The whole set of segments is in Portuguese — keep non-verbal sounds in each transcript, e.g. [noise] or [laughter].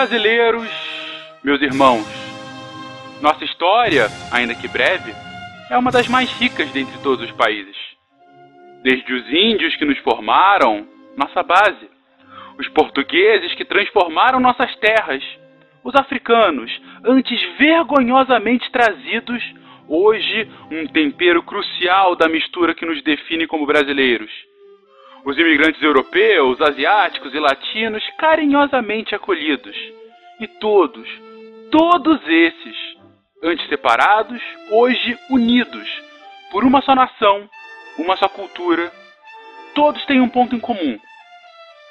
Brasileiros, meus irmãos, nossa história, ainda que breve, é uma das mais ricas dentre todos os países. Desde os índios que nos formaram, nossa base, os portugueses que transformaram nossas terras, os africanos, antes vergonhosamente trazidos, hoje um tempero crucial da mistura que nos define como brasileiros. Os imigrantes europeus, asiáticos e latinos carinhosamente acolhidos. E todos, todos esses, antes separados, hoje unidos, por uma só nação, uma só cultura, todos têm um ponto em comum: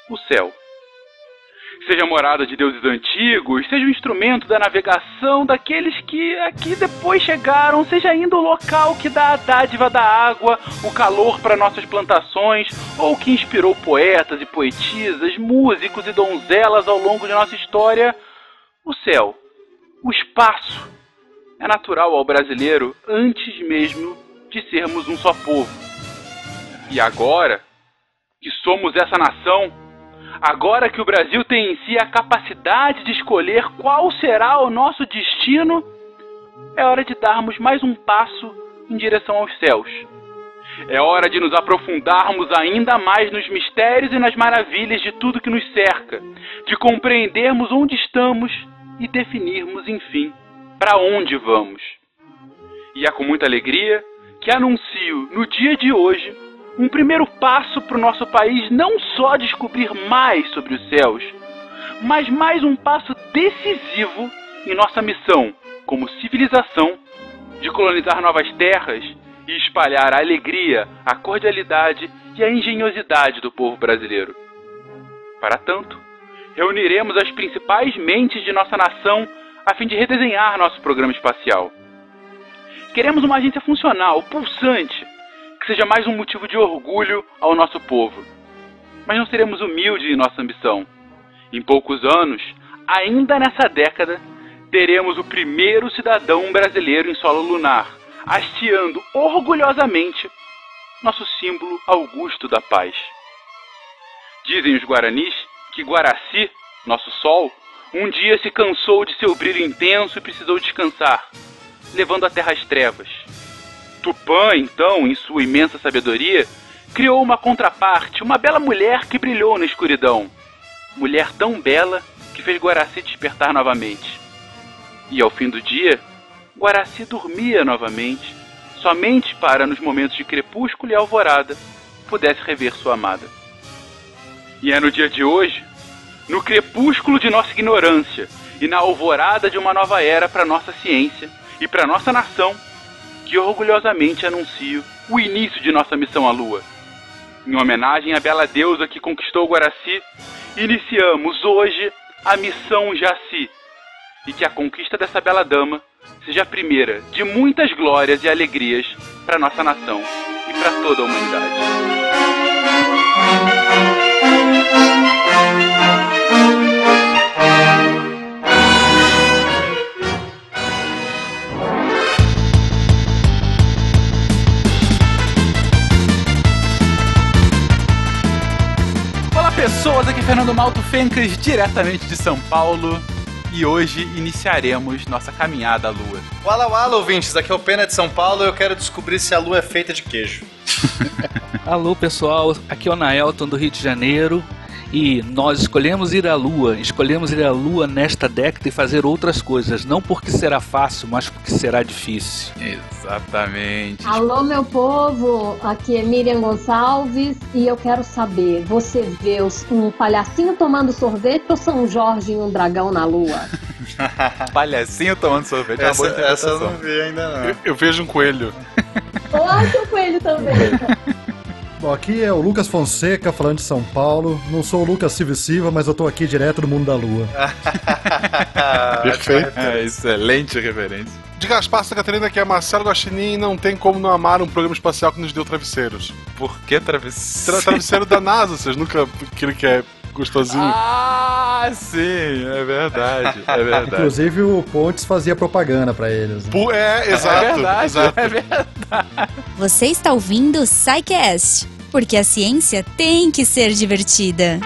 o céu seja morada de deuses antigos, seja o instrumento da navegação daqueles que aqui depois chegaram, seja ainda o local que dá a dádiva da água, o calor para nossas plantações, ou que inspirou poetas e poetisas, músicos e donzelas ao longo de nossa história, o céu, o espaço, é natural ao brasileiro antes mesmo de sermos um só povo. E agora que somos essa nação, Agora que o Brasil tem em si a capacidade de escolher qual será o nosso destino, é hora de darmos mais um passo em direção aos céus. É hora de nos aprofundarmos ainda mais nos mistérios e nas maravilhas de tudo que nos cerca, de compreendermos onde estamos e definirmos, enfim, para onde vamos. E é com muita alegria que anuncio no dia de hoje um primeiro passo para o nosso país não só descobrir mais sobre os céus, mas mais um passo decisivo em nossa missão como civilização de colonizar novas terras e espalhar a alegria, a cordialidade e a engenhosidade do povo brasileiro. Para tanto, reuniremos as principais mentes de nossa nação a fim de redesenhar nosso programa espacial. Queremos uma agência funcional, pulsante, que seja mais um motivo de orgulho ao nosso povo. Mas não seremos humildes em nossa ambição. Em poucos anos, ainda nessa década, teremos o primeiro cidadão brasileiro em solo lunar, hasteando orgulhosamente nosso símbolo augusto da paz. Dizem os guaranis que Guaraci, nosso sol, um dia se cansou de seu brilho intenso e precisou descansar, levando a terra às trevas. Tupã, então, em sua imensa sabedoria, criou uma contraparte, uma bela mulher que brilhou na escuridão. Mulher tão bela que fez Guaraci despertar novamente. E ao fim do dia, Guaraci dormia novamente, somente para, nos momentos de crepúsculo e alvorada, pudesse rever sua amada. E é no dia de hoje, no crepúsculo de nossa ignorância e na alvorada de uma nova era para nossa ciência e para nossa nação, que orgulhosamente anuncio o início de nossa missão à Lua. Em homenagem à bela deusa que conquistou Guaraci, iniciamos hoje a missão Jaci. E que a conquista dessa bela dama seja a primeira de muitas glórias e alegrias para nossa nação e para toda a humanidade. Pessoas, aqui Fernando Malto Fencas, diretamente de São Paulo. E hoje iniciaremos nossa caminhada à Lua. Wala wala, ouvintes, aqui é o Pena de São Paulo e eu quero descobrir se a Lua é feita de queijo. [laughs] Alô pessoal, aqui é o Naelton do Rio de Janeiro e nós escolhemos ir à Lua, escolhemos ir à Lua nesta década e fazer outras coisas, não porque será fácil, mas porque será difícil. Exatamente. Alô, meu povo, aqui é Miriam Gonçalves e eu quero saber: você vê um palhacinho tomando sorvete ou São Jorge e um dragão na Lua? [laughs] palhacinho tomando sorvete, essa, é essa eu não vi ainda não. Eu, eu vejo um coelho. Eu o coelho também. [laughs] Bom, aqui é o Lucas Fonseca falando de São Paulo. Não sou o Lucas Silva Silva, mas eu tô aqui direto do mundo da lua. [laughs] Perfeito. É, excelente referência. De Gaspar Santa Catarina, que é Marcelo Guaxinim, não tem como não amar um programa espacial que nos deu travesseiros. Por que travesseiro? Tra travesseiro da NASA, vocês nunca aquele que é gostosinho. Ah, sim, é verdade, é [laughs] verdade. Inclusive o Pontes fazia propaganda para eles. Né? É, exato. É verdade, exato. é verdade. Você está ouvindo o SciCast, porque a ciência tem que ser divertida.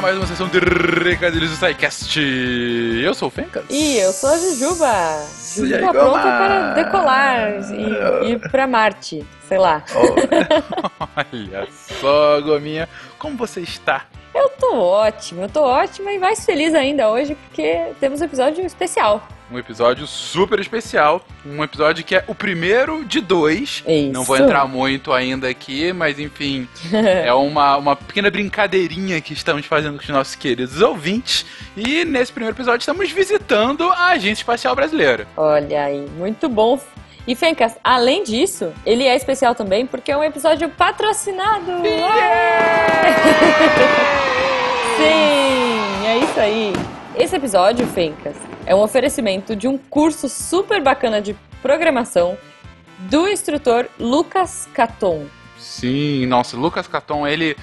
mais uma sessão de Recadilhos do SciCast. Eu sou o Fencas. E eu sou a Jujuba. Jujuba aí, pronta para decolar e ir para Marte, sei lá. Oh. [laughs] Olha só, Gominha como você está? Eu tô ótima, eu tô ótima e mais feliz ainda hoje porque temos um episódio especial. Um episódio super especial, um episódio que é o primeiro de dois. Isso. Não vou entrar muito ainda aqui, mas enfim, [laughs] é uma, uma pequena brincadeirinha que estamos fazendo com os nossos queridos ouvintes. E nesse primeiro episódio estamos visitando a Agência Espacial Brasileira. Olha aí, muito bom. E Fencas, além disso, ele é especial também porque é um episódio patrocinado. [laughs] Sim, é isso aí. Esse episódio, Fencas, é um oferecimento de um curso super bacana de programação do instrutor Lucas Caton. Sim, nossa, Lucas Caton, ele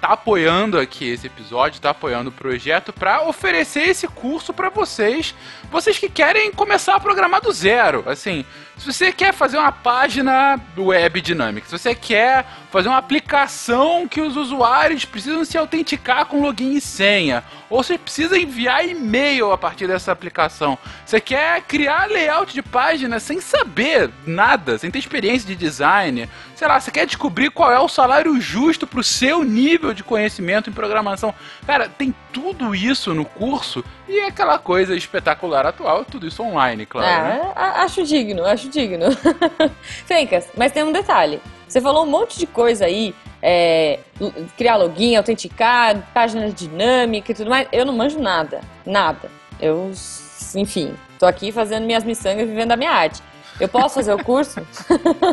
tá apoiando aqui esse episódio, tá apoiando o projeto para oferecer esse curso para vocês, vocês que querem começar a programar do zero. Assim, se você quer fazer uma página web dinâmica, se você quer fazer uma aplicação que os usuários precisam se autenticar com login e senha, ou você precisa enviar e-mail a partir dessa aplicação, você quer criar layout de página sem saber nada, sem ter experiência de design, sei lá, você quer descobrir qual é o salário justo pro seu nível de conhecimento em programação. Cara, tem tudo isso no curso e é aquela coisa espetacular atual, tudo isso online, claro. né? Ah, a- acho digno, acho digno. [laughs] Fencas, mas tem um detalhe. Você falou um monte de coisa aí, é, criar login, autenticar, página dinâmica e tudo mais. Eu não manjo nada, nada. Eu, enfim, tô aqui fazendo minhas miçangas, vivendo a minha arte. Eu posso fazer o curso?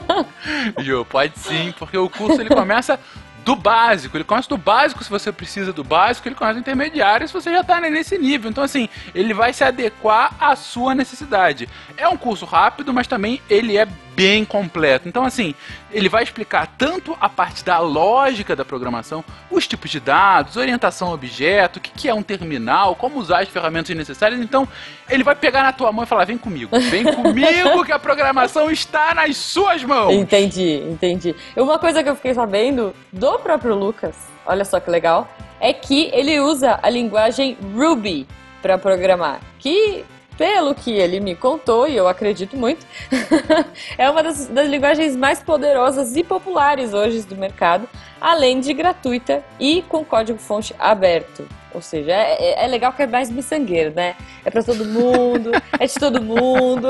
[laughs] Ju, pode sim, porque o curso ele começa do básico. Ele começa do básico se você precisa do básico, ele começa do intermediário se você já está nesse nível. Então, assim, ele vai se adequar à sua necessidade. É um curso rápido, mas também ele é bem completo. Então, assim, ele vai explicar tanto a parte da lógica da programação, os tipos de dados, orientação a objeto, o que que é um terminal, como usar as ferramentas necessárias. Então, ele vai pegar na tua mão e falar: vem comigo, vem [laughs] comigo que a programação está nas suas mãos. Entendi, entendi. Uma coisa que eu fiquei sabendo do próprio Lucas, olha só que legal, é que ele usa a linguagem Ruby para programar, que pelo que ele me contou, e eu acredito muito, [laughs] é uma das, das linguagens mais poderosas e populares hoje do mercado, além de gratuita e com código-fonte aberto. Ou seja, é, é- é legal que é mais miçangueiro, né? É para todo mundo, é de todo mundo,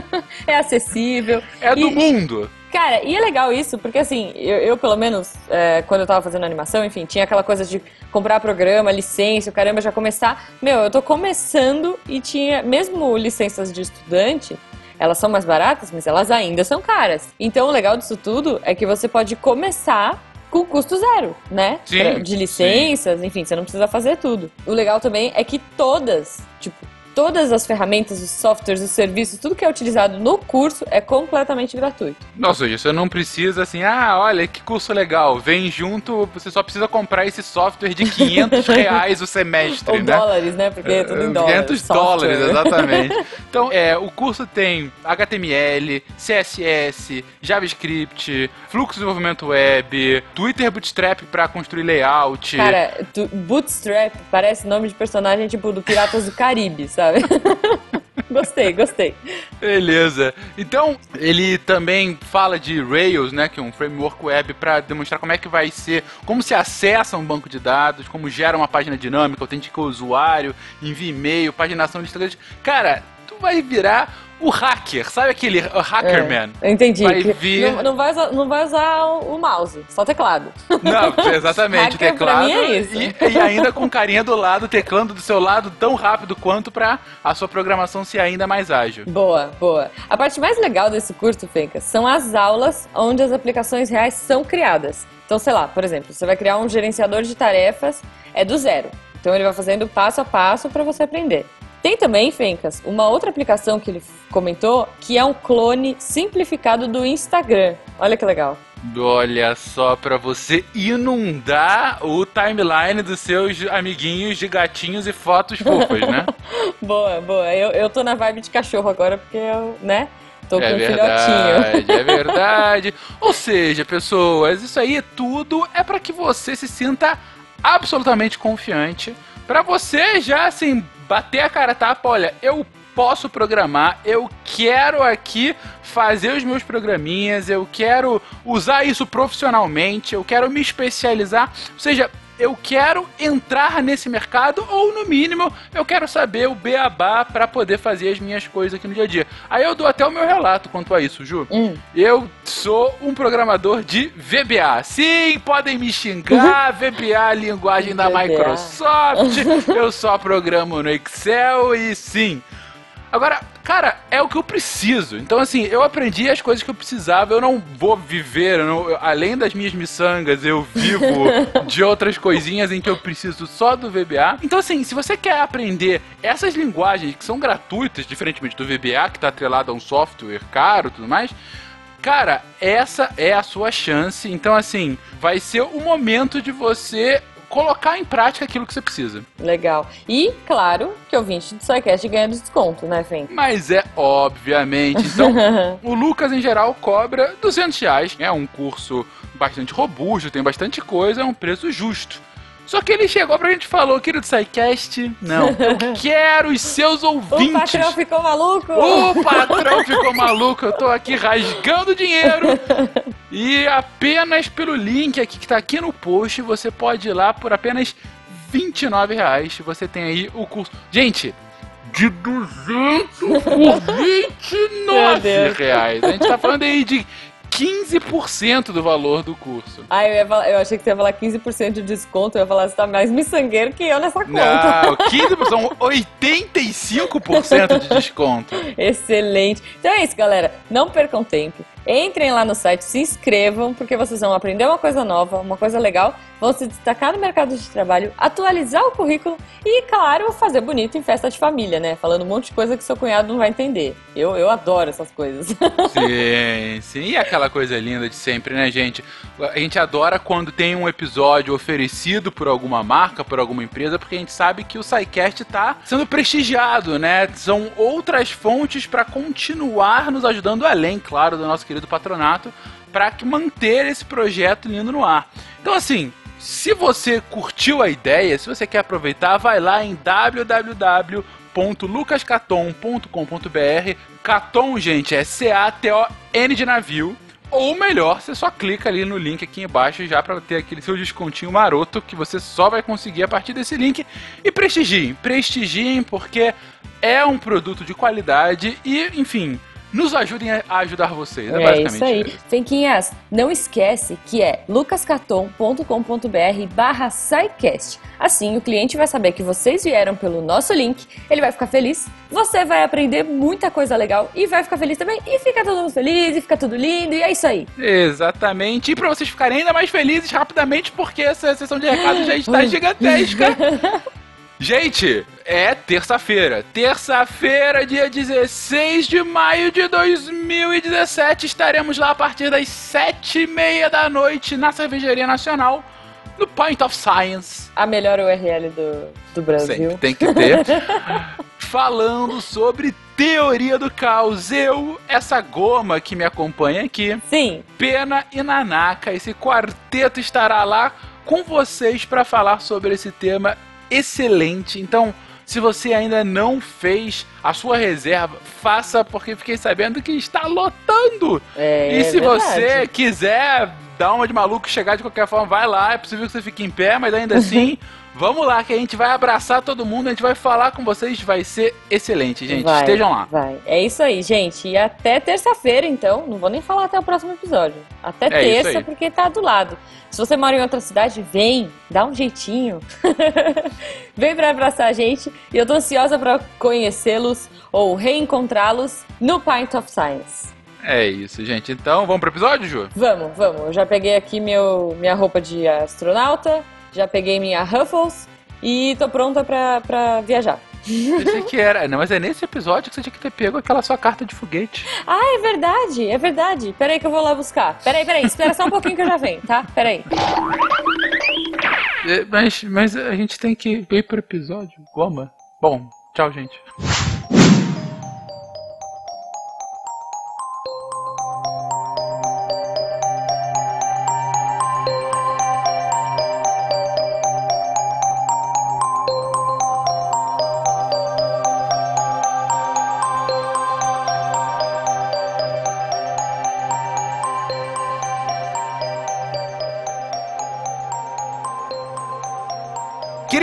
[laughs] é acessível. É do E- mundo. Cara, e é legal isso, porque assim, eu, eu, pelo menos, é, quando eu tava fazendo animação, enfim, tinha aquela coisa de comprar programa, licença, caramba, já começar. Meu, eu tô começando e tinha, mesmo licenças de estudante, elas são mais baratas, mas elas ainda são caras. Então o legal disso tudo é que você pode começar com custo zero, né? Sim, de licenças, enfim, você não precisa fazer tudo. O legal também é que todas, tipo, todas as ferramentas, os softwares, os serviços, tudo que é utilizado no curso é completamente gratuito. Nossa, você não precisa assim, ah, olha que curso legal, vem junto, você só precisa comprar esse software de 500 [laughs] reais o semestre, Ou né? dólares, né? Porque é tudo em dólares. 500 software. dólares, exatamente. [laughs] Então, é, o curso tem HTML, CSS, JavaScript, fluxo de desenvolvimento web, Twitter Bootstrap para construir layout. Cara, Bootstrap parece nome de personagem tipo do Piratas do Caribe, sabe? [laughs] gostei, gostei. Beleza. Então, ele também fala de Rails, né, que é um framework web para demonstrar como é que vai ser, como se acessa um banco de dados, como gera uma página dinâmica, autentica o usuário, envia e-mail, paginação de Instagram. Cara, vai virar o hacker, sabe aquele Hackerman? É, entendi. Vai vir- Não, não vai usar, não vai usar o, mouse, só teclado. Não, [laughs] exatamente, Hacker pra teclado mim é isso. E, e ainda com carinha do lado, teclando do seu lado tão rápido quanto para a sua programação ser ainda mais ágil. Boa, boa. A parte mais legal desse curso, Fencas, são as aulas onde as aplicações reais são criadas. Então, sei lá, por exemplo, você vai criar um gerenciador de tarefas, é do zero. Então ele vai fazendo passo a passo para você aprender. Tem também, Fencas, uma outra aplicação que ele comentou, que é um clone simplificado do Instagram. Olha que legal. Olha só, pra você inundar o timeline dos seus amiguinhos de gatinhos e fotos fofas, né? [laughs] Boa, boa. Eu, eu tô na vibe de cachorro agora porque eu, né? Tô com é um verdade, filhotinho. é [laughs] verdade. Ou seja, pessoas, isso aí tudo é pra que você se sinta absolutamente confiante para você já assim bater a cara tapa, olha, eu posso programar, eu quero aqui fazer os meus programinhas, eu quero usar isso profissionalmente, eu quero me especializar. Ou seja, eu quero entrar nesse mercado ou no mínimo eu quero saber o beabá para poder fazer as minhas coisas aqui no dia a dia. Aí eu dou até o meu relato quanto a isso, Ju. Hum. Eu sou um programador de VBA. Sim, podem me xingar, VBA linguagem da VBA. Microsoft. eu só programo no Excel e sim. Agora, cara, é o que eu preciso. Então, assim, eu aprendi as coisas que eu precisava. Eu não vou viver, eu não- eu- além das minhas miçangas, eu vivo [laughs] de outras coisinhas em que eu preciso só do VBA. Então, assim, se você quer aprender essas linguagens que são gratuitas, diferentemente do VBA, que está atrelado a um software caro e tudo mais. Cara, essa é a sua chance. Então, assim, vai ser o momento de você colocar em prática aquilo que você precisa. Legal. E, claro, que ouvinte do SciCast ganha desconto, né, Fen? Mas é obviamente. Então, [laughs] o Lucas em geral cobra 200 reais. É um curso bastante robusto, tem bastante coisa, é um preço justo. Só que ele chegou pra gente e falou, querido SciCast, não, eu quero os seus o ouvintes. patrão ficou maluco? O patrão ficou maluco, eu tô aqui rasgando dinheiro. E apenas pelo link aqui que tá aqui no post, você pode ir lá por apenas 29 reais. Você tem aí o curso. Gente, de 200 por Meu 29 Deus. reais. A gente tá falando aí de 15% do valor do curso. Ah, eu, falar- eu achei que você ia falar 15% de desconto. Eu ia falar, você tá mais miçangueiro que eu nessa conta. Não, 15% [laughs] são 85% de desconto. Excelente. Então é isso, galera. Não percam tempo. Entrem lá no site, se inscrevam, porque vocês vão aprender uma coisa nova, uma coisa legal, vão se destacar no mercado de trabalho, atualizar o currículo e, claro, fazer bonito em festa de família, né? Falando um monte de coisa que seu cunhado não vai entender. Eu, eu adoro essas coisas. [laughs] Sim, sim. E aquela coisa linda de sempre, né, gente? A gente adora quando tem um episódio oferecido por alguma marca, por alguma empresa, porque a gente sabe que o SciCast tá sendo prestigiado, né? São outras fontes para continuar nos ajudando, além, claro, do nosso querido patronato, para manter esse projeto lindo no ar. Então, assim, se você curtiu a ideia, se você quer aproveitar, vai lá em www.lucascaton.com.br. Caton, gente, é C-A-T-O-N de navio. Ou melhor, você só clica ali no link aqui embaixo já para ter aquele seu descontinho maroto que você só vai conseguir a partir desse link. E prestigiem, prestigiem porque é um produto de qualidade e, enfim, nos ajudem a ajudar vocês. É, É isso aí. Fenquinhas, não esquece que é lucascaton.com.br barra SciCast. Assim, o cliente vai saber que vocês vieram pelo nosso link, ele vai ficar feliz, você vai aprender muita coisa legal e vai ficar feliz também. E fica todo mundo feliz, e fica tudo lindo, e é isso aí. Exatamente. E para vocês ficarem ainda mais felizes rapidamente, porque essa sessão de recados já está [laughs] gigantesca. [laughs] Gente, é terça-feira. Terça-feira, dia 16 de maio de 2017. Estaremos lá a partir das sete e meia da noite na Cervejaria Nacional, no Pint of Science. A melhor URL do, do Brasil. Sempre tem que ter. [laughs] Falando sobre teoria do caos. Eu, essa goma que me acompanha aqui, Sim, Pena e Nanaka. Esse quarteto estará lá com vocês para falar sobre esse tema excelente. Então, se você ainda não fez a sua reserva, faça, porque fiquei sabendo que está lotando. é e se verdade. você quiser dar uma de maluco chegar de qualquer forma, vai lá. É possível que você fique em pé, mas ainda assim. [laughs] Vamos lá, que a gente vai abraçar todo mundo, a gente vai falar com vocês, vai ser excelente, gente. Vai, Estejam lá. Vai. É isso aí, gente. E até terça-feira, então. Não vou nem falar até o próximo episódio. Até É terça, porque tá do lado. Se você mora em outra cidade, vem, dá um jeitinho. [laughs] vem pra abraçar a gente. E eu tô ansiosa pra conhecê-los ou reencontrá-los no Pint of Science. É isso, gente. Então, vamos pro episódio, Ju? Vamos, vamos. Eu já peguei aqui meu, minha roupa de astronauta, já peguei minha Ruffles e tô pronta pra, pra viajar. Pensei que era. Não, mas é nesse episódio que você tinha que ter pego aquela sua carta de foguete. Ah, é verdade, é verdade. Peraí que eu vou lá buscar. Peraí, peraí, espera só um pouquinho que eu já venho, tá? Peraí. É, Mas, mas a gente tem que ir pro episódio. Goma. Bom, tchau, gente.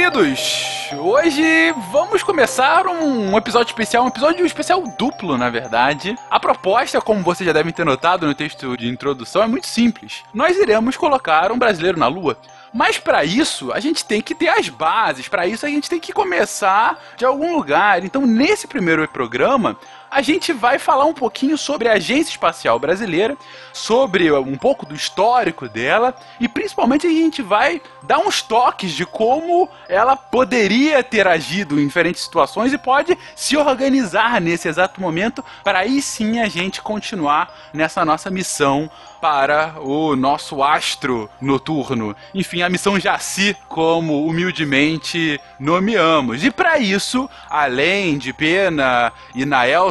Queridos, hoje vamos começar um episódio especial, um episódio especial duplo, na verdade. A proposta, como vocês já devem ter notado no texto de introdução, é muito simples. Nós iremos colocar um brasileiro na Lua. Mas para isso, a gente tem que ter as bases, para isso a gente tem que começar de algum lugar. Então, nesse primeiro programa, a gente vai falar um pouquinho sobre a Agência Espacial Brasileira, sobre um pouco do histórico dela e principalmente a gente vai dar uns toques de como ela poderia ter agido em diferentes situações e pode se organizar nesse exato momento para aí sim a gente continuar nessa nossa missão para o nosso astro noturno. Enfim, a missão Jaci, como humildemente nomeamos. E para isso, além de Pena e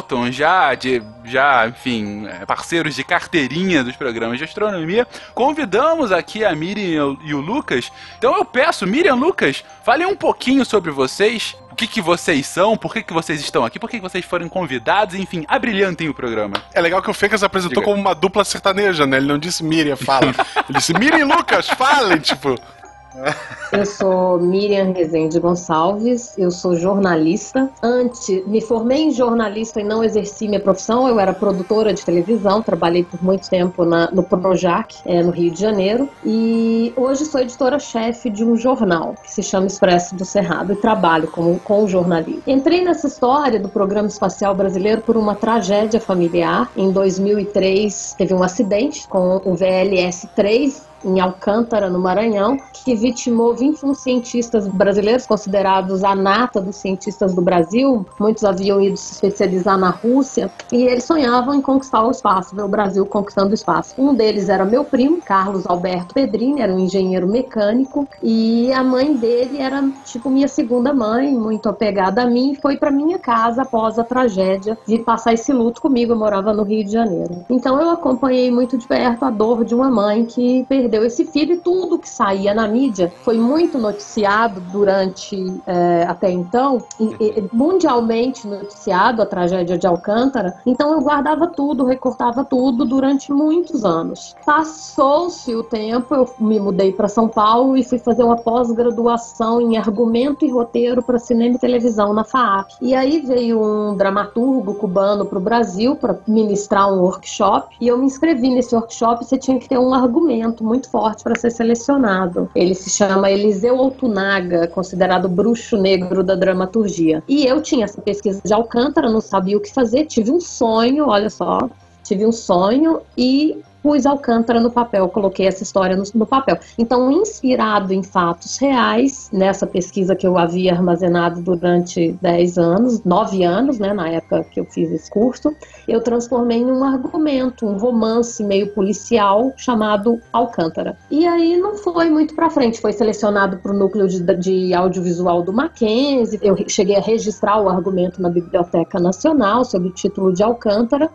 Naelton, já de já, enfim, é, parceiros de carteirinha dos programas de astronomia, convidamos aqui a Miriam e o Lucas. Então eu peço, Miriam, Lucas, falem um pouquinho sobre vocês, o que, que vocês são, por que, que vocês estão aqui, por que, que vocês foram convidados, enfim, abrilhantem o programa. É legal que o Fencas apresentou Diga. como uma dupla sertaneja, né? Ele não disse Miriam, fala. [laughs] Ele disse Miriam e Lucas, falem, tipo. Eu sou Miriam Rezende Gonçalves, eu sou jornalista. Antes, me formei em jornalista e não exerci minha profissão. Eu era produtora de televisão, trabalhei por muito tempo na, no Projac, é, no Rio de Janeiro. E hoje sou editora-chefe de um jornal que se chama Expresso do Cerrado e trabalho com, com jornalismo. Entrei nessa história do Programa Espacial Brasileiro por uma tragédia familiar. Em 2003, teve um acidente com o VLS-3 em Alcântara, no Maranhão, que vitimou 21 cientistas brasileiros, considerados a nata dos cientistas do Brasil. Muitos haviam ido se especializar na Rússia e eles sonhavam em conquistar o espaço, ver o Brasil conquistando o espaço. Um deles era meu primo, Carlos Alberto Pedrini, era um engenheiro mecânico, e a mãe dele era tipo minha segunda mãe, muito apegada a mim, e foi para minha casa após a tragédia de passar esse luto comigo. Eu morava no Rio de Janeiro. Então eu acompanhei muito de perto a dor de uma mãe que perdeu esse filho e tudo que saía na mídia foi muito noticiado durante é, até então, e, e, mundialmente noticiado a tragédia de Alcântara. Então eu guardava tudo, recortava tudo durante muitos anos. Passou-se o tempo, eu me mudei para São Paulo e fui fazer uma pós-graduação em argumento e roteiro para cinema e televisão na FAAP. E aí veio um dramaturgo cubano para o Brasil para ministrar um workshop e eu me inscrevi nesse workshop. Você tinha que ter um argumento muito forte para ser selecionado. Ele se chama Eliseu Altunaga, considerado bruxo negro da dramaturgia. E eu tinha essa pesquisa de Alcântara, não sabia o que fazer, tive um sonho, olha só, tive um sonho e pus Alcântara no papel, coloquei essa história no, no, papel. Então, inspirado em fatos reais, nessa pesquisa que eu havia armazenado durante 10 anos, 9 anos, né, na época que eu fiz esse curso, eu transformei em um argumento, um romance meio policial chamado Alcântara. E aí não foi muito para frente, foi selecionado para o núcleo de, de audiovisual do Mackenzie, eu cheguei a registrar o argumento na Biblioteca Nacional sob o título de Alcântara,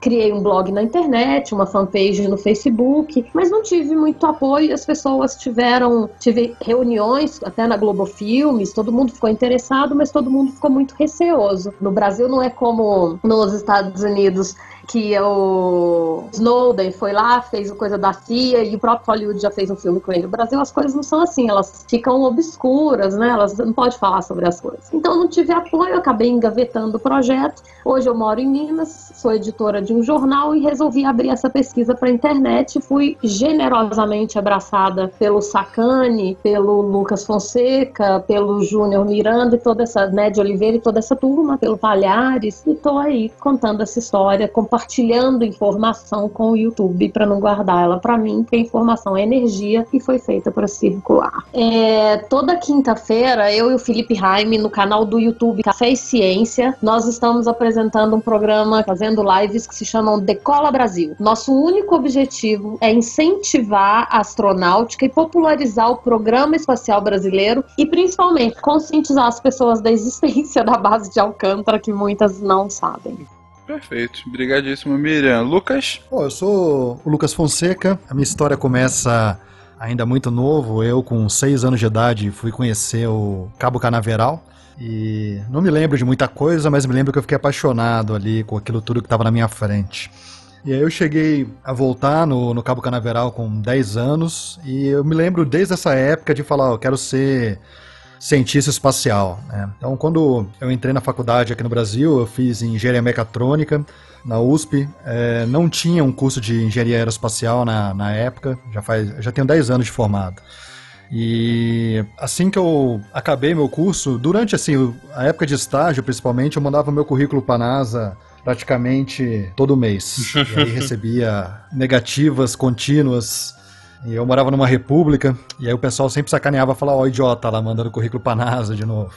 criei um blog na internet, uma fanpage no Facebook, mas não tive muito apoio. As pessoas tiveram, tive reuniões até na Globo Filmes, todo mundo ficou interessado, mas todo mundo ficou muito receoso. No Brasil não é como nos Estados Unidos que o Snowden foi lá, fez coisa da CIA e o próprio Hollywood já fez um filme com ele. No Brasil as coisas não são assim, elas ficam obscuras, né? Elas não pode falar sobre as coisas. Então não tive apoio, acabei engavetando o projeto. Hoje eu moro em Minas, sou editora de um jornal e resolvi abrir essa pesquisa para a internet. Fui generosamente abraçada pelo Sacani, pelo Lucas Fonseca, pelo Júnior Miranda e toda essa, né, de Oliveira e toda essa turma, pelo Palhares. E tô aí contando essa história, compartilhando informação com o YouTube para não guardar ela para mim, porque a informação é energia e foi feita para circular. É, toda quinta-feira, eu e o Felipe Raime, no canal do YouTube Café e Ciência, nós estamos apresentando um programa, fazendo lives que se chamam Decola Brasil. Nosso único objetivo é incentivar a astronáutica e popularizar o programa espacial brasileiro e principalmente conscientizar as pessoas da existência da base de Alcântara que muitas não sabem. Perfeito. Obrigadíssimo, Miriam. Lucas? Bom, eu sou o Lucas Fonseca. A minha história começa ainda muito novo. Eu, com seis anos de idade, fui conhecer o Cabo Canaveral. E não me lembro de muita coisa, mas me lembro que eu fiquei apaixonado ali com aquilo tudo que estava na minha frente. E aí eu cheguei a voltar no, no Cabo Canaveral com 10 anos e eu me lembro desde essa época de falar, oh, eu quero ser cientista espacial. Né? Então, quando eu entrei na faculdade aqui no Brasil, eu fiz engenharia mecatrônica na USP. É, não tinha um curso de engenharia aeroespacial na, na época, já, faz, já tenho 10 anos de formado. E assim que eu acabei meu curso, durante assim, a época de estágio principalmente, eu mandava meu currículo para a NASA praticamente todo mês. [laughs] e aí recebia negativas contínuas. E eu morava numa república, e aí o pessoal sempre sacaneava, falava, ó, oh, idiota lá, mandando currículo pra NASA de novo.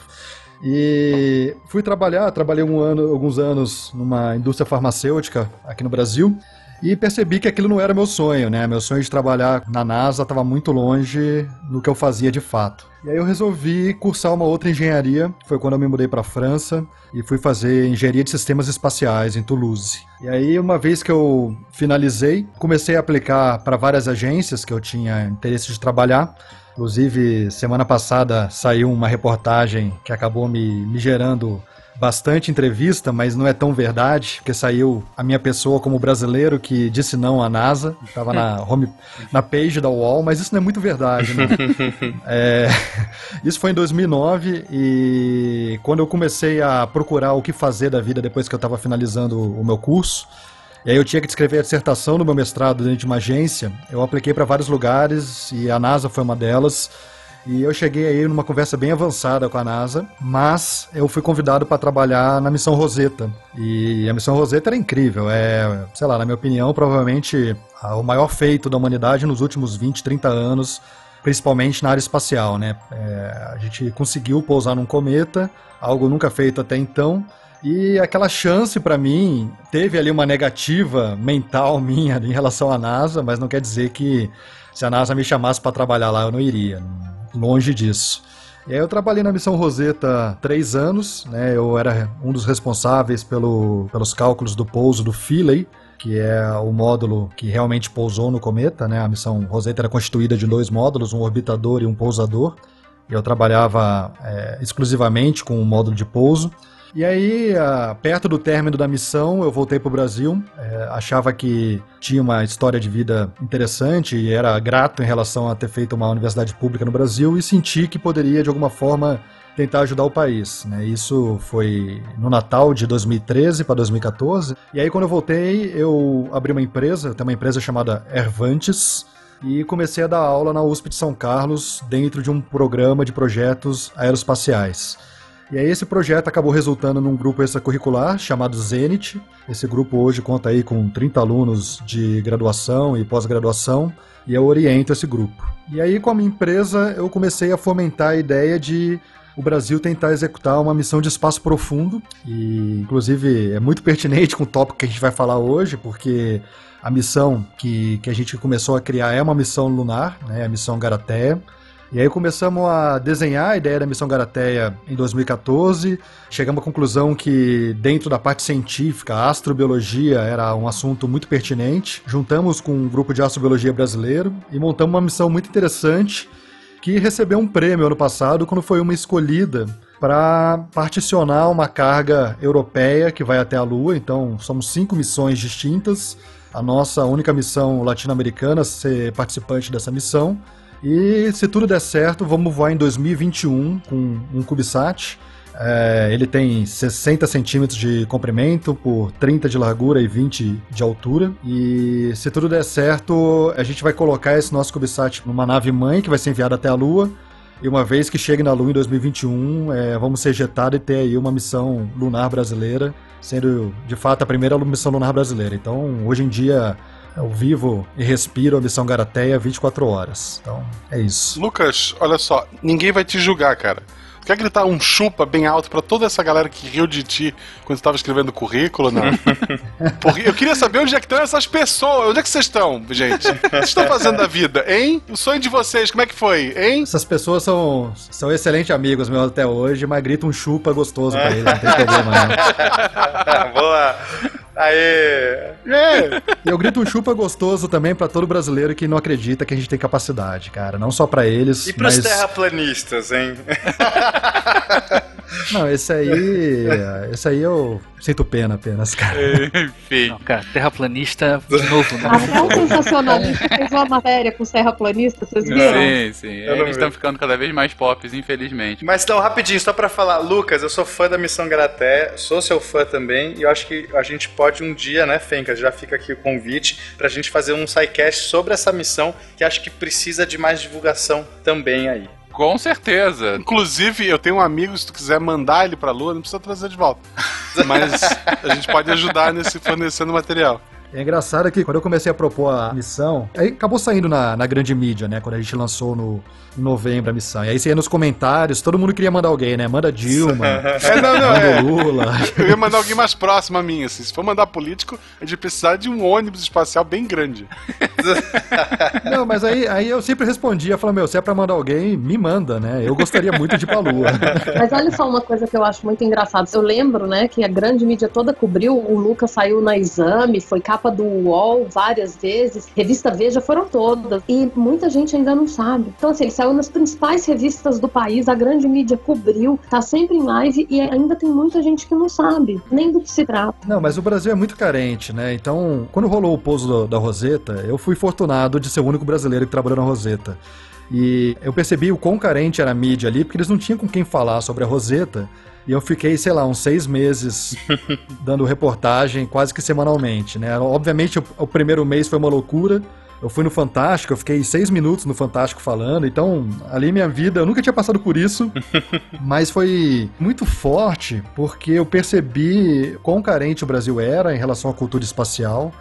E fui trabalhar, trabalhei um ano, alguns anos numa indústria farmacêutica aqui no Brasil e percebi que aquilo não era meu sonho, né? Meu sonho de trabalhar na NASA estava muito longe do que eu fazia de fato. E aí eu resolvi cursar uma outra engenharia, foi quando eu me mudei para a França e fui fazer engenharia de sistemas espaciais em Toulouse. E aí uma vez que eu finalizei, comecei a aplicar para várias agências que eu tinha interesse de trabalhar. Inclusive, semana passada saiu uma reportagem que acabou me, me gerando bastante entrevista, mas não é tão verdade, porque saiu a minha pessoa como brasileiro que disse não à NASA, estava na [laughs] home, na page da UOL, mas isso não é muito verdade, né? [laughs] é, isso foi em 2009 e quando eu comecei a procurar o que fazer da vida depois que eu estava finalizando o meu curso, e aí eu tinha que escrever a dissertação do meu mestrado dentro de uma agência, eu apliquei para vários lugares e a NASA foi uma delas. E eu cheguei aí numa conversa bem avançada com a NASA, mas eu fui convidado para trabalhar na missão Rosetta. E a missão Rosetta era incrível, é, sei lá, na minha opinião, provavelmente o maior feito da humanidade nos últimos 20, 30 anos, principalmente na área espacial, né? É, a gente conseguiu pousar num cometa, algo nunca feito até então. E aquela chance para mim teve ali uma negativa mental [laughs] minha em relação à NASA, mas não quer dizer que se a NASA me chamasse para trabalhar lá eu não iria longe disso. E aí eu trabalhei na missão Rosetta três anos, né? Eu era um dos responsáveis pelo, pelos cálculos do pouso do Philae, que é o módulo que realmente pousou no cometa, né? A missão Rosetta era constituída de dois módulos, um orbitador e um pousador. Eu trabalhava é, exclusivamente com o módulo de pouso. E aí, perto do término da missão, eu voltei para o Brasil. É, achava que tinha uma história de vida interessante e era grato em relação a ter feito uma universidade pública no Brasil e senti que poderia, de alguma forma, tentar ajudar o país. Né? Isso foi no Natal de 2013 para 2014. E aí, quando eu voltei, eu abri uma empresa, tem uma empresa chamada Ervantes, e comecei a dar aula na USP de São Carlos dentro de um programa de projetos aeroespaciais. E aí esse projeto acabou resultando num grupo extracurricular chamado Zenit. Esse grupo hoje conta aí com 30 alunos de graduação e pós-graduação, e eu oriento esse grupo. E aí com a minha empresa eu comecei a fomentar a ideia de o Brasil tentar executar uma missão de espaço profundo, e inclusive é muito pertinente com o tópico que a gente vai falar hoje, porque a missão que, que a gente começou a criar é uma missão lunar, né, a missão Garateia. E aí começamos a desenhar a ideia da missão Garateia em 2014. Chegamos à conclusão que dentro da parte científica, a astrobiologia era um assunto muito pertinente. Juntamos com um grupo de astrobiologia brasileiro e montamos uma missão muito interessante que recebeu um prêmio ano passado quando foi uma escolhida para particionar uma carga europeia que vai até a Lua. Então, somos cinco missões distintas. A nossa única missão latino-americana ser participante dessa missão. E se tudo der certo, vamos voar em 2021 com um CubeSat. É, ele tem 60 centímetros de comprimento por 30 de largura e 20 de altura. E se tudo der certo, a gente vai colocar esse nosso CubeSat numa nave mãe que vai ser enviada até a Lua. E uma vez que chegue na Lua em 2021, é, vamos ser jetados e ter aí uma missão lunar brasileira, sendo de fato a primeira missão lunar brasileira. Então, hoje em dia, eu vivo e respiro a missão Garateia 24 horas. Então, é isso. Lucas, olha só, ninguém vai te julgar, cara. Quer gritar um chupa bem alto para toda essa galera que riu de ti quando estava escrevendo o currículo? Não. [laughs] Porque eu queria saber onde é que estão essas pessoas. Onde é que vocês estão, gente? O que vocês estão fazendo da vida, hein? O sonho de vocês, como é que foi, hein? Essas pessoas são, são excelentes amigos meus até hoje, mas grita um chupa gostoso pra eles, não tem problema, não. [laughs] Boa! Aê! É. E eu grito um chupa gostoso também para todo brasileiro que não acredita que a gente tem capacidade, cara. Não só para eles. E pros mas... terraplanistas, hein? [laughs] Não, esse aí. Esse aí eu sinto pena apenas, cara. Enfim. Não, cara, terraplanista de novo, não. Até o sensacionalista fez uma matéria com terraplanista, vocês viram? Sim, sim. Não Eles estão ficando cada vez mais pop, infelizmente. Mas então, rapidinho, só pra falar, Lucas, eu sou fã da Missão Garaté, sou seu fã também, e eu acho que a gente pode um dia, né, Fencas, já fica aqui o convite pra gente fazer um sidecast sobre essa missão, que acho que precisa de mais divulgação também aí. Com certeza. Inclusive, eu tenho um amigo, se tu quiser mandar ele pra Lua, não precisa trazer de volta. Mas a gente pode ajudar nesse fornecendo material. É engraçado que quando eu comecei a propor a missão, aí acabou saindo na, na grande mídia, né? Quando a gente lançou no em novembro a missão. E aí você ia nos comentários, todo mundo queria mandar alguém, né? Manda Dilma, [laughs] É, não, não, manda é. o Lula. [laughs] Eu ia mandar alguém mais próximo a mim, assim. Se for mandar político, a gente precisar de um ônibus espacial bem grande. [laughs] Não, mas aí, aí eu sempre respondia, falando, meu, se é pra mandar alguém, me manda, né? Eu gostaria muito de ir pra Lua. Mas olha só uma coisa que eu acho muito engraçada. Eu lembro, né, que a grande mídia toda cobriu. O Lucas saiu na Exame, foi capa do UOL várias vezes. Revista Veja foram todas. E muita gente ainda não sabe. Então, assim, ele saiu nas principais revistas do país, a grande mídia cobriu, tá sempre em live e ainda tem muita gente que não sabe nem do que se trata. Não, mas o Brasil é muito carente, né? Então, quando rolou o pouso da Roseta, eu fui fortunado de ser o único brasileiro que trabalhou na Roseta. E eu percebi o quão carente era a mídia ali, porque eles não tinham com quem falar sobre a Roseta. E eu fiquei, sei lá, uns seis meses [laughs] dando reportagem quase que semanalmente, né? Obviamente, o, o primeiro mês foi uma loucura. Eu fui no Fantástico, eu fiquei seis minutos no Fantástico falando, então ali minha vida, eu nunca tinha passado por isso, [laughs] mas foi muito forte porque eu percebi quão carente o Brasil era em relação à cultura espacial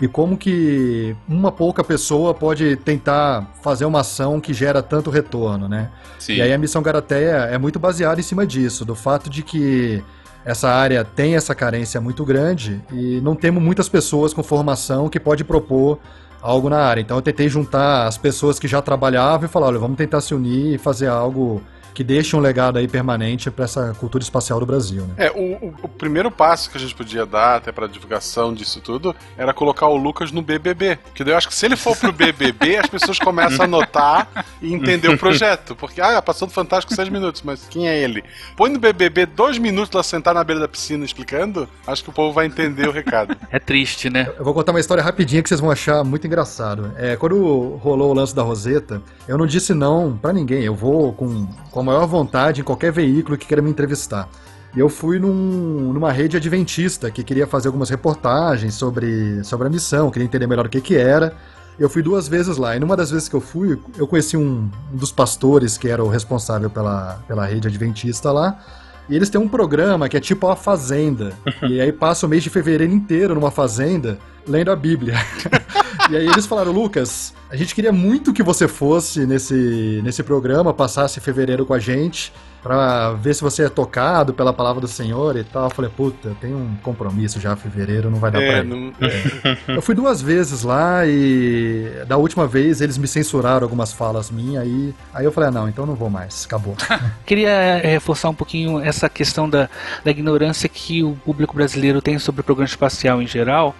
e como que uma pouca pessoa pode tentar fazer uma ação que gera tanto retorno, né? Sim. E aí a missão Garateia é muito baseada em cima disso, do fato de que essa área tem essa carência muito grande e não temos muitas pessoas com formação que pode propor algo na área. Então eu tentei juntar as pessoas que já trabalhavam e falar, olha, vamos tentar se unir e fazer algo que deixe um legado aí permanente para essa cultura espacial do Brasil, né? É, o, o- o primeiro passo que a gente podia dar, até pra divulgação disso tudo, era colocar o Lucas no BBB. Porque daí eu acho que se ele for pro BBB, [laughs] as pessoas começam a notar e entender o projeto. Porque, ah, passou do Fantástico seis minutos, mas quem é ele? Põe no BBB dois minutos lá sentado na beira da piscina explicando, acho que o povo vai entender o recado. [laughs] É triste, né? Eu vou contar uma história rapidinha que vocês vão achar muito engraçado. É, quando rolou o lance da Roseta, eu não disse não pra ninguém. Eu vou com, com a maior vontade em qualquer veículo que queira me entrevistar. E eu fui num- numa rede adventista que queria fazer algumas reportagens sobre, sobre a missão, queria entender melhor o que, que era. Eu fui duas vezes lá, e numa das vezes que eu fui, eu conheci um, um dos pastores que era o responsável pela, pela rede adventista lá. E eles têm um programa que é tipo a Fazenda. [laughs] e aí passa o mês de fevereiro inteiro numa fazenda lendo a Bíblia. [laughs] e aí eles falaram, Lucas, a gente queria muito que você fosse nesse, nesse programa, passasse fevereiro com a gente, pra ver se você é tocado pela palavra do Senhor e tal. Eu falei, puta, eu tenho um compromisso já fevereiro, não vai dar pra É, ir. [laughs] não- Eu fui duas vezes lá e da última vez eles me censuraram algumas falas minhas, aí, aí eu falei, ah, não, então não vou mais, acabou. [laughs] Queria é, reforçar um pouquinho essa questão da, da ignorância que o público brasileiro tem sobre o programa espacial em geral.